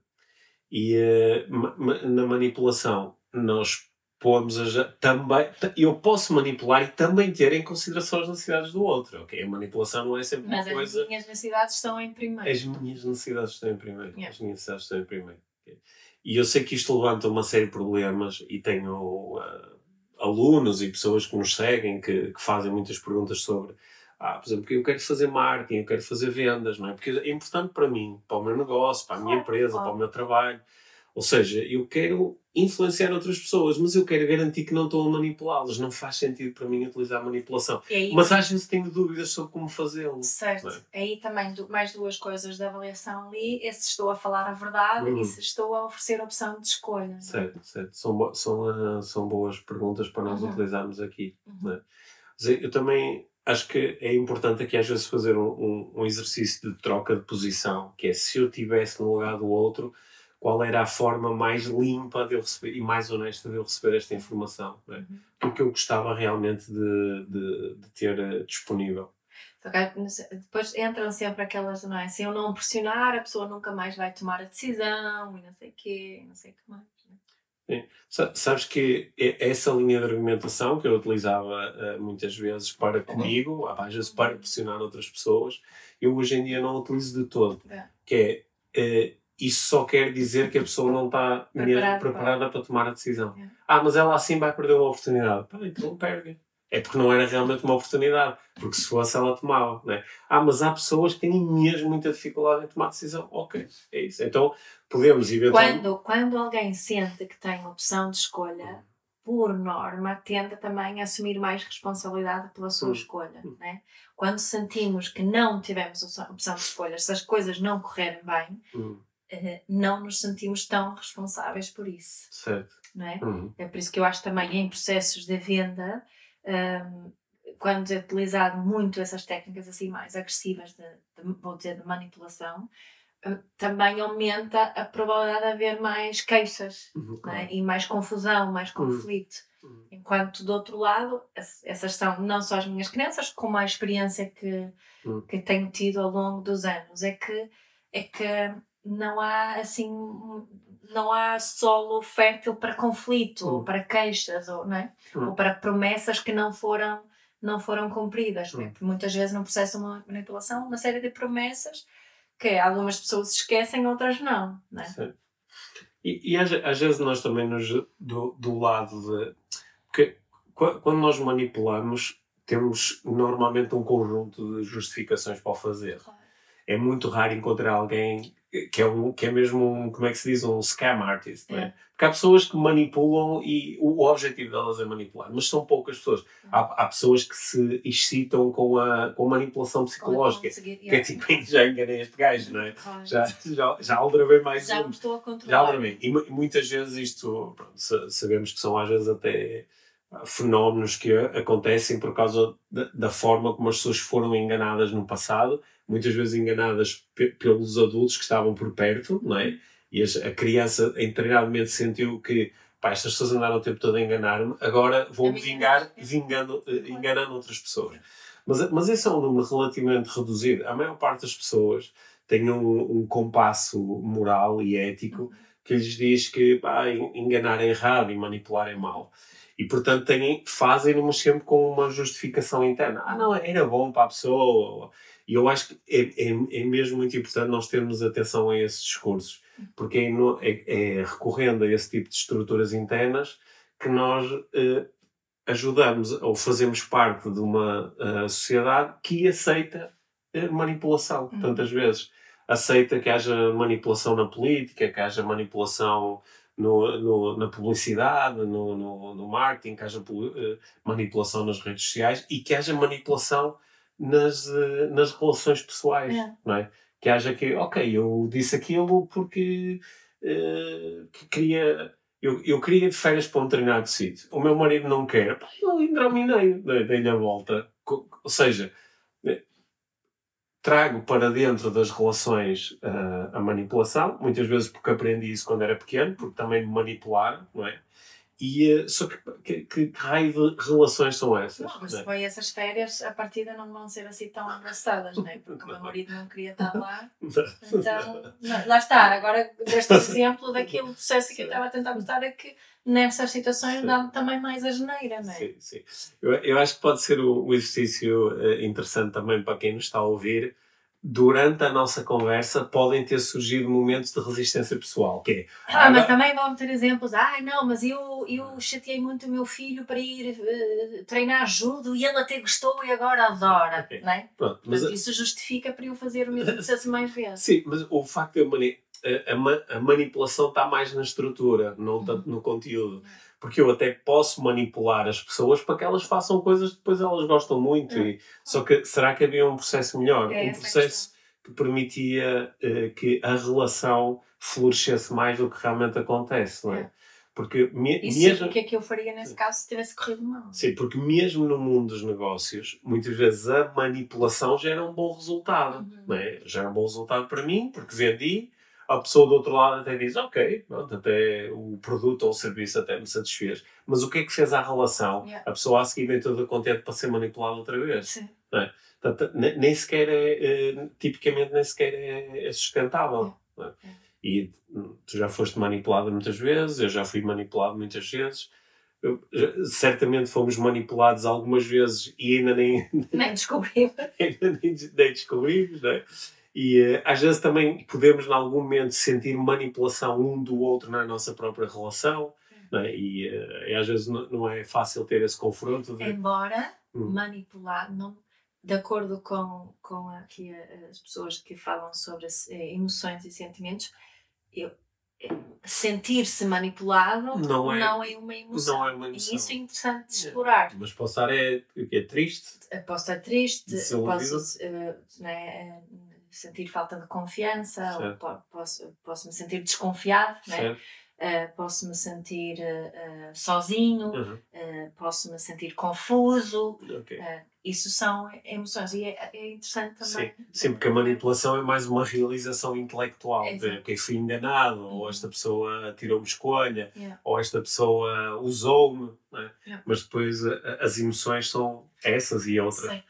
E uh, na manipulação, nós pomos a, também eu posso manipular e também ter em consideração as necessidades do outro ok a manipulação não é sempre Mas uma coisa as minhas necessidades estão em primeiro as minhas necessidades estão em primeiro yeah. as minhas necessidades estão em primeiro okay. e eu sei que isto levanta uma série de problemas e tenho uh, alunos e pessoas que nos seguem que, que fazem muitas perguntas sobre ah, por exemplo, eu quero fazer marketing, eu quero fazer vendas, não é? Porque é importante para mim, para o meu negócio, para a minha empresa, para o meu trabalho Ou seja, eu quero influenciar outras pessoas, mas eu quero garantir que não estou a manipulá-las. Não faz sentido para mim utilizar manipulação. Aí, mas às vezes tenho dúvidas sobre como fazê-lo. Certo. É? Aí também mais duas coisas de avaliação ali. É se estou a falar a verdade uhum. e se estou a oferecer a opção de escolha. É? Certo, certo. São, são, uh, são boas perguntas para nós uhum. utilizarmos aqui. Uhum. É? Eu também acho que é importante aqui às vezes fazer um, um, um exercício de troca de posição, que é se eu estivesse no lugar do outro qual era a forma mais limpa de eu receber e mais honesta de eu receber esta informação, é? uhum. porque eu gostava realmente de, de, de ter uh, disponível. Depois entram sempre aquelas, não é? Se eu não pressionar, a pessoa nunca mais vai tomar a decisão e não sei o quê, não sei o que mais. Sim. Sabes que essa linha de argumentação que eu utilizava uh, muitas vezes para uhum. comigo, às vezes para pressionar outras pessoas, eu hoje em dia não utilizo de todo. É. Que é, uh, isso só quer dizer que a pessoa não está mesmo preparada para tomar a decisão. É. Ah, mas ela assim vai perder uma oportunidade. Pá, então perde. É porque não era realmente uma oportunidade. Porque se fosse, ela tomava. Né? Ah, mas há pessoas que têm mesmo muita dificuldade em tomar decisão. Ok, é isso. Então podemos eventualmente. Quando, quando alguém sente que tem opção de escolha, por norma, tende também a assumir mais responsabilidade pela sua hum. escolha. Né? Quando sentimos que não tivemos opção de escolha, se as coisas não correrem bem, hum não nos sentimos tão responsáveis por isso. Certo. Não é? Uhum. é por isso que eu acho também em processos de venda, um, quando é utilizado muito essas técnicas assim mais agressivas, de, de vou dizer, de manipulação, uh, também aumenta a probabilidade de haver mais queixas uhum, claro. é? e mais confusão, mais uhum. conflito. Uhum. Enquanto do outro lado, essas são não só as minhas crenças, como a experiência que, uhum. que tenho tido ao longo dos anos. É que, é que não há assim não há solo fértil para conflito ou hum. para queixas ou não é? Hum. ou para promessas que não foram não foram cumpridas né? muitas vezes no processo de manipulação uma série de promessas que algumas pessoas esquecem outras não, não é? e, e às, às, vezes nós também nos do, do lado de porque quando nós manipulamos temos normalmente um conjunto de justificações para o fazer claro. é muito raro encontrar alguém que é, um, que é mesmo um, como é que se diz, um scam artist, é. é? Porque há pessoas que manipulam e o objetivo delas é manipular, mas são poucas pessoas. Há, há pessoas que se excitam com a, com a manipulação psicológica, que é tipo, já enganei este gajo, não é? Já, já, já aldrabei mais já um. estou a controlar. Já aldrabei. E muitas vezes isto, pronto, sabemos que são às vezes até fenómenos que acontecem por causa da, da forma como as pessoas foram enganadas no passado muitas vezes enganadas pelos adultos que estavam por perto, não é? E a criança inteiramente sentiu que pá, estas pessoas andaram o tempo todo a enganar-me, agora vou-me vingar vingando, eh, enganando outras pessoas. Mas, mas esse é um número relativamente reduzido. A maior parte das pessoas tem um, um compasso moral e ético que lhes diz que pá, enganar é errado e manipular é mau. E portanto fazem-no sempre com uma justificação interna. Ah, não, era bom para a pessoa e eu acho que é, é, é, mesmo muito importante nós termos atenção a esses discursos, porque é, é, é recorrendo a esse tipo de estruturas internas que nós eh, ajudamos ou fazemos parte de uma uh, sociedade que aceita uh, manipulação, uhum. tantas vezes. Aceita que haja manipulação na política, que haja manipulação no, no, na publicidade, no, no, no, marketing, que haja uh, manipulação nas redes sociais e que haja manipulação nas, eh, nas relações pessoais, é. não é? Que haja que, ok, eu disse aquilo porque uh, que queria. Eu, eu queria férias para um determinado sítio. O meu marido não quer. Eu engraminei, dei-lhe a volta. Ou seja, eh, trago para dentro das relações uh, a manipulação, muitas vezes porque aprendi isso quando era pequeno, porque também me manipularam, não é? E, eh, só que, que, que, raio de relações são essas? Não, mas né? essas férias, a partida não vão ser assim tão engraçadas, né? porque o meu marido não queria estar lá. Então, não, lá está. Agora, deste exemplo daquele processo que eu estava a tentar mostrar é que nessas situações dá também mais a geneira, não é? Sim, sim. Eu, eu acho que pode ser um exercício eh, interessante também para quem nos está a ouvir durante a nossa conversa podem ter surgido momentos de resistência pessoal. Que é, ah, mas também vão ter exemplos. Ah, não, mas eu, eu chateei muito o meu filho para ir uh, treinar judo e ele até gostou e agora adora. Okay. Não é? Pronto, mas, isso justifica para eu fazer o mesmo processo mais vezes. Sim, mas o facto de a, a, a manipulação está mais na estrutura, não tanto no conteúdo. Porque eu até posso manipular as pessoas para que elas façam coisas que depois elas gostam muito. E, só que será que havia um processo melhor? É um processo que permitia uh, que a relação florescesse mais do que realmente acontece, não é? é. Porque me, e mesmo... o que é que eu faria nesse caso se tivesse corrido mal? Sim, porque mesmo no mundo dos negócios, muitas vezes a manipulação gera um bom resultado. Uhum. Não é? Gera um bom resultado para mim, porque vendi, a pessoa do outro lado até diz, ok, pronto, até o produto ou o serviço até me satisfez. Mas o que é que fez a relação? Yeah. A pessoa a seguir vem toda contente para ser manipulada outra vez. Sim. Não é? Portanto, nem sequer é, é, tipicamente nem sequer é, é sustentável. Yeah. É? E tu já foste manipulada muitas vezes, eu já fui manipulado muitas vezes. Eu, certamente fomos manipulados algumas vezes e ainda nem, nem descobrimos. ainda nem, nem descobrimos, não é? E uh, às vezes também podemos, em algum momento, sentir manipulação um do outro na nossa própria relação. É? E, uh, e, às vezes não, não, é fácil ter esse confronto. De... Embora hum. manipular, não, de acordo com, com aqui as pessoas que falam sobre as, eh, emoções e sentimentos, eu, sentir-se manipulado não é, não é uma emoção. Não é uma emoção. E isso é interessante de explorar. Mas posso estar é, é triste. Posso estar triste, posso uh, né, sentir falta de confiança, ou posso, posso me sentir desconfiado, né? Uh, posso me sentir uh, sozinho, uhum. uh, posso me sentir confuso. Okay. isso são emoções e é, é, interessante também. Sim. Sim, porque a manipulação é mais uma realização intelectual é de que fui enganado, uhum. ou esta pessoa tirou-me escolha, yeah. ou esta pessoa usou-me. Né? Yeah. Mas depois as emoções são essas e outras. Sim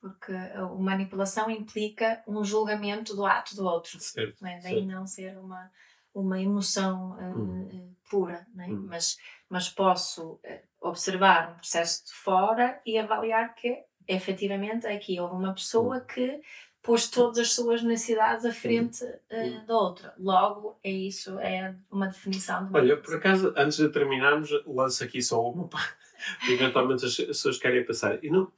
porque a manipulação implica um julgamento do ato do outro. Certo, não é? Daí certo. não ser uma, uma emoção uh, hum. pura, é? hum. mas, mas posso eh, observar um processo de fora e avaliar que efetivamente aqui houve uma pessoa hum. que pôs todas as suas necessidades à frente uh, da outra. Logo, é isso, é uma definição de Olha, por acaso, antes de terminarmos, lanço aqui só uma, eventualmente as pessoas querem passar. E não,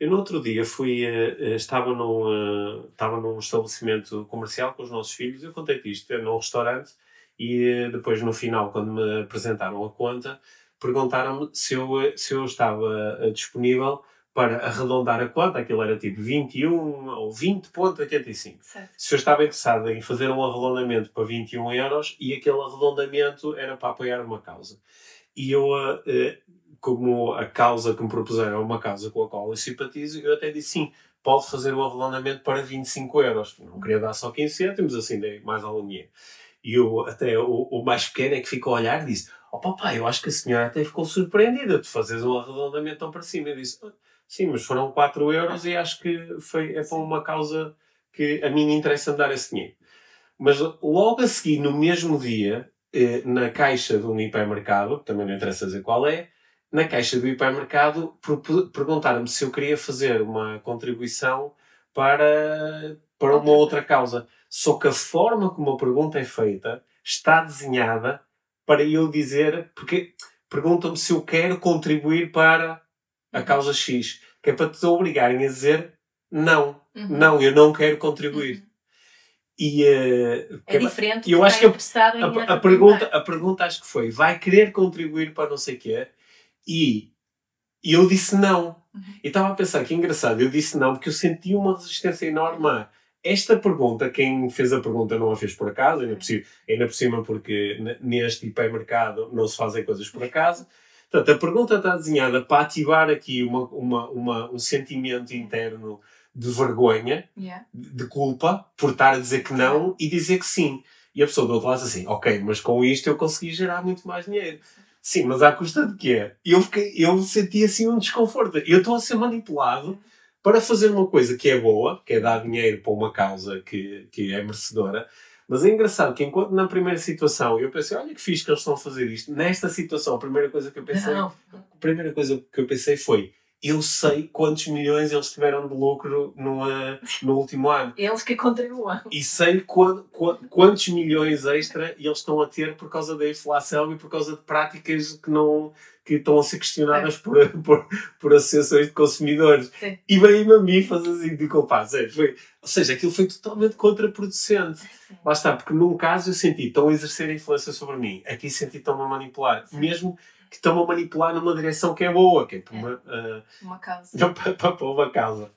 eu no outro dia fui, uh, estava, num, uh, estava num estabelecimento comercial com os nossos filhos, eu contei-te isto, num restaurante, e depois no final, quando me apresentaram a conta, perguntaram-me se eu, se eu estava disponível para arredondar a conta, aquilo era tipo 21 ou 20.85. Se eu estava interessado em fazer um arredondamento para 21 euros e aquele arredondamento era para apoiar uma causa. E eu como a causa que me propuseram é uma causa com a qual eu simpatizo, eu até disse sim, pode fazer o arredondamento para 25 euros. Não queria dar só 15 cêntimos, assim dei mais algum dinheiro. E eu, até o, o, mais pequeno é que ficou a olhar e disse: Oh papai, eu acho que a senhora até ficou surpreendida de fazeres um arredondamento tão para cima. Eu disse: ah, Sim, mas foram 4 euros e acho que foi, é para uma causa que a mim interessa dar esse dinheiro. Mas logo a seguir, no mesmo dia, eh, na caixa de um hipermercado, também não interessa dizer qual é, na caixa do hipermercado perguntaram-me se eu queria fazer uma contribuição para, para uma outra causa. Só que a forma como a pergunta é feita está desenhada para eu dizer, porque perguntam-me se eu quero contribuir para a uhum. causa X, que é para te obrigarem a dizer não, uhum. não, eu não quero contribuir. Uhum. E, uh, é diferente. Eu acho que a, a, a, pergunta, a pergunta acho que foi: vai querer contribuir para não sei o quê? E, e eu disse não. Uhum. E estava a pensar que engraçado, eu disse não porque eu senti uma resistência enorme a esta pergunta. Quem fez a pergunta não a fez por acaso, ainda por cima, ainda por cima porque neste hipermercado não se fazem coisas por acaso. Portanto, a pergunta está desenhada para ativar aqui uma, uma, uma um sentimento interno de vergonha, yeah. de culpa, por estar a dizer que não e dizer que sim. E a pessoa do outro lado diz assim: Ok, mas com isto eu consegui gerar muito mais dinheiro. Sim, mas à custa de quê? Eu, fiquei, eu senti assim um desconforto. Eu estou a ser manipulado para fazer uma coisa que é boa, que é dar dinheiro para uma causa que, que é merecedora. Mas é engraçado que enquanto na primeira situação eu pensei, olha que fixe que eles estão a fazer isto. Nesta situação, a primeira coisa que eu pensei, Não. a primeira coisa que eu pensei foi, eu sei quantos milhões eles tiveram de lucro no, uh, no último ano. Eles que contribuam. E sei qu qu quantos milhões extra eles estão a ter por causa da inflação e por causa de práticas que não que estão a ser questionadas é. por, por, por associações de consumidores. Sim. E veio-me a mim fazer assim, de culpar. Foi, ou seja, aquilo foi totalmente contraproducente. Sim. Lá está, porque num caso eu senti estão a exercer influência sobre mim, aqui senti estão a manipular. Sim. Mesmo que estão a manipular numa direção que é boa, que é para uma, uh, uma causa. Não, para, para uma causa.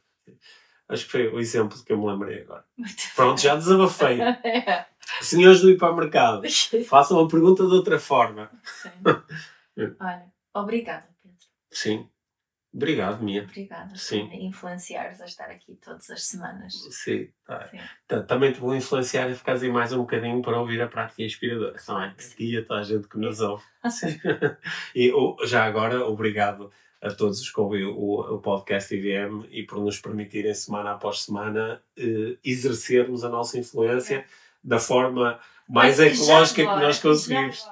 Acho que foi o exemplo que eu me lembrei agora. Pronto, já desabafei. é. Senhores do hipermercado, façam a pergunta de outra forma. Sim. Olha, obrigada, Pedro. Sim. Obrigado, Mia. Obrigada Sim. por influenciares a estar aqui todas as semanas. Sim. Tá. Sim. Também te vou influenciar a ficar aí mais um bocadinho para ouvir a prática inspiradora. Não é? E a toda a gente que nos ouve. Sim. e já agora, obrigado a todos que ouvem o, o podcast IVM e por nos permitirem, semana após semana, eh, exercermos a nossa influência é. da forma mais Mas ecológica que nós conseguimos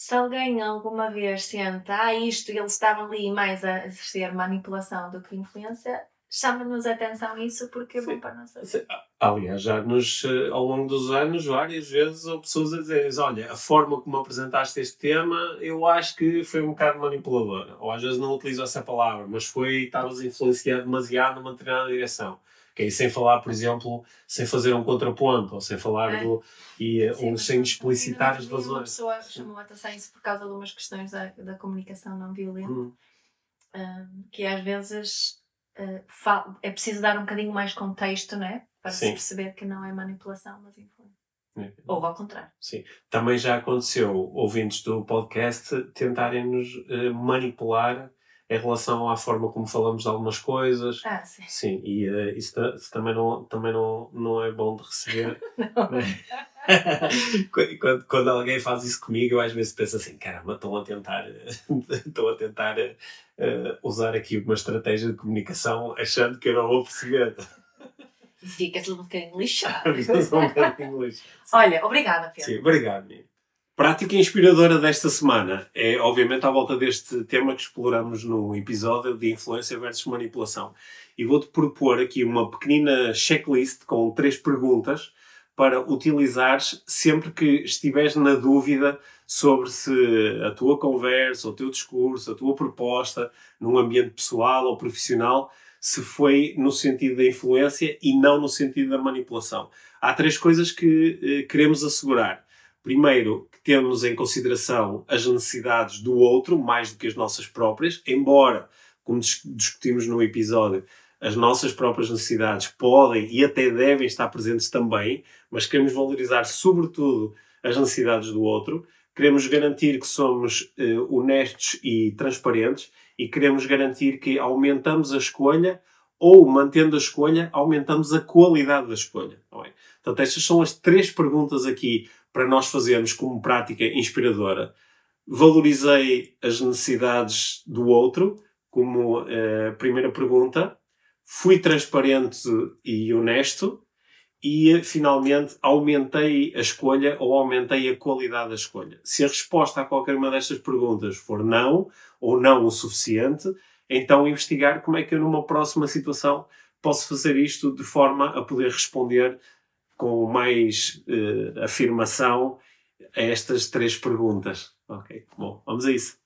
se alguém alguma vez senta, ah, isto, eles estavam ali mais a exercer manipulação do que influência, chama-nos a atenção isso porque é bom para nós saber. Aliás, já nos, eh, ao longo dos anos, várias vezes, houve pessoas a dizerem olha, a forma como apresentaste este tema, eu acho que foi um bocado manipuladora. Ou às vezes não utilizo essa palavra, mas foi, estavas a influenciar demasiado numa determinada direção. Que é sem falar, por exemplo, sem fazer um contraponto, ou sem falar é. do. E, eh, Sim, um, sem explicitar as razões. Uma pessoa chamou a atenção isso por causa de umas questões da, da comunicação não violenta, hum. um, que às vezes uh, é preciso dar um bocadinho mais contexto, né? Para Sim. se perceber que não é manipulação, mas influência. É. Ou ao contrário. Sim. Também já aconteceu, ouvintes do podcast, tentarem nos uh, manipular em relação à forma como falamos de algumas coisas. Ah, sim. Sim, e uh, isso, isso, também, não, também não, não é bom de receber. não. quando, quando alguém faz isso comigo, eu às vezes penso assim: caramba, estão a tentar, estão a tentar uh, usar aqui uma estratégia de comunicação achando que eu não vou perceber. Fica-se um bocadinho lixado. um bocadinho lixado. Olha, obrigada, Pedro. Sim, obrigado, Prática inspiradora desta semana é, obviamente, à volta deste tema que exploramos no episódio de influência versus manipulação. E vou-te propor aqui uma pequenina checklist com três perguntas para utilizares sempre que estiveres na dúvida sobre se a tua conversa, o teu discurso, a tua proposta, num ambiente pessoal ou profissional, se foi no sentido da influência e não no sentido da manipulação. Há três coisas que eh, queremos assegurar. Primeiro, que temos em consideração as necessidades do outro mais do que as nossas próprias, embora, como discutimos no episódio, as nossas próprias necessidades podem e até devem estar presentes também, mas queremos valorizar sobretudo as necessidades do outro. Queremos garantir que somos uh, honestos e transparentes e queremos garantir que aumentamos a escolha ou, mantendo a escolha, aumentamos a qualidade da escolha. Não é? Portanto, estas são as três perguntas aqui para nós fazermos como prática inspiradora. Valorizei as necessidades do outro, como uh, primeira pergunta. Fui transparente e honesto. E, finalmente, aumentei a escolha ou aumentei a qualidade da escolha. Se a resposta a qualquer uma destas perguntas for não, ou não o suficiente, então investigar como é que eu, numa próxima situação, posso fazer isto de forma a poder responder com mais uh, afirmação a estas três perguntas. Ok, bom, vamos a isso.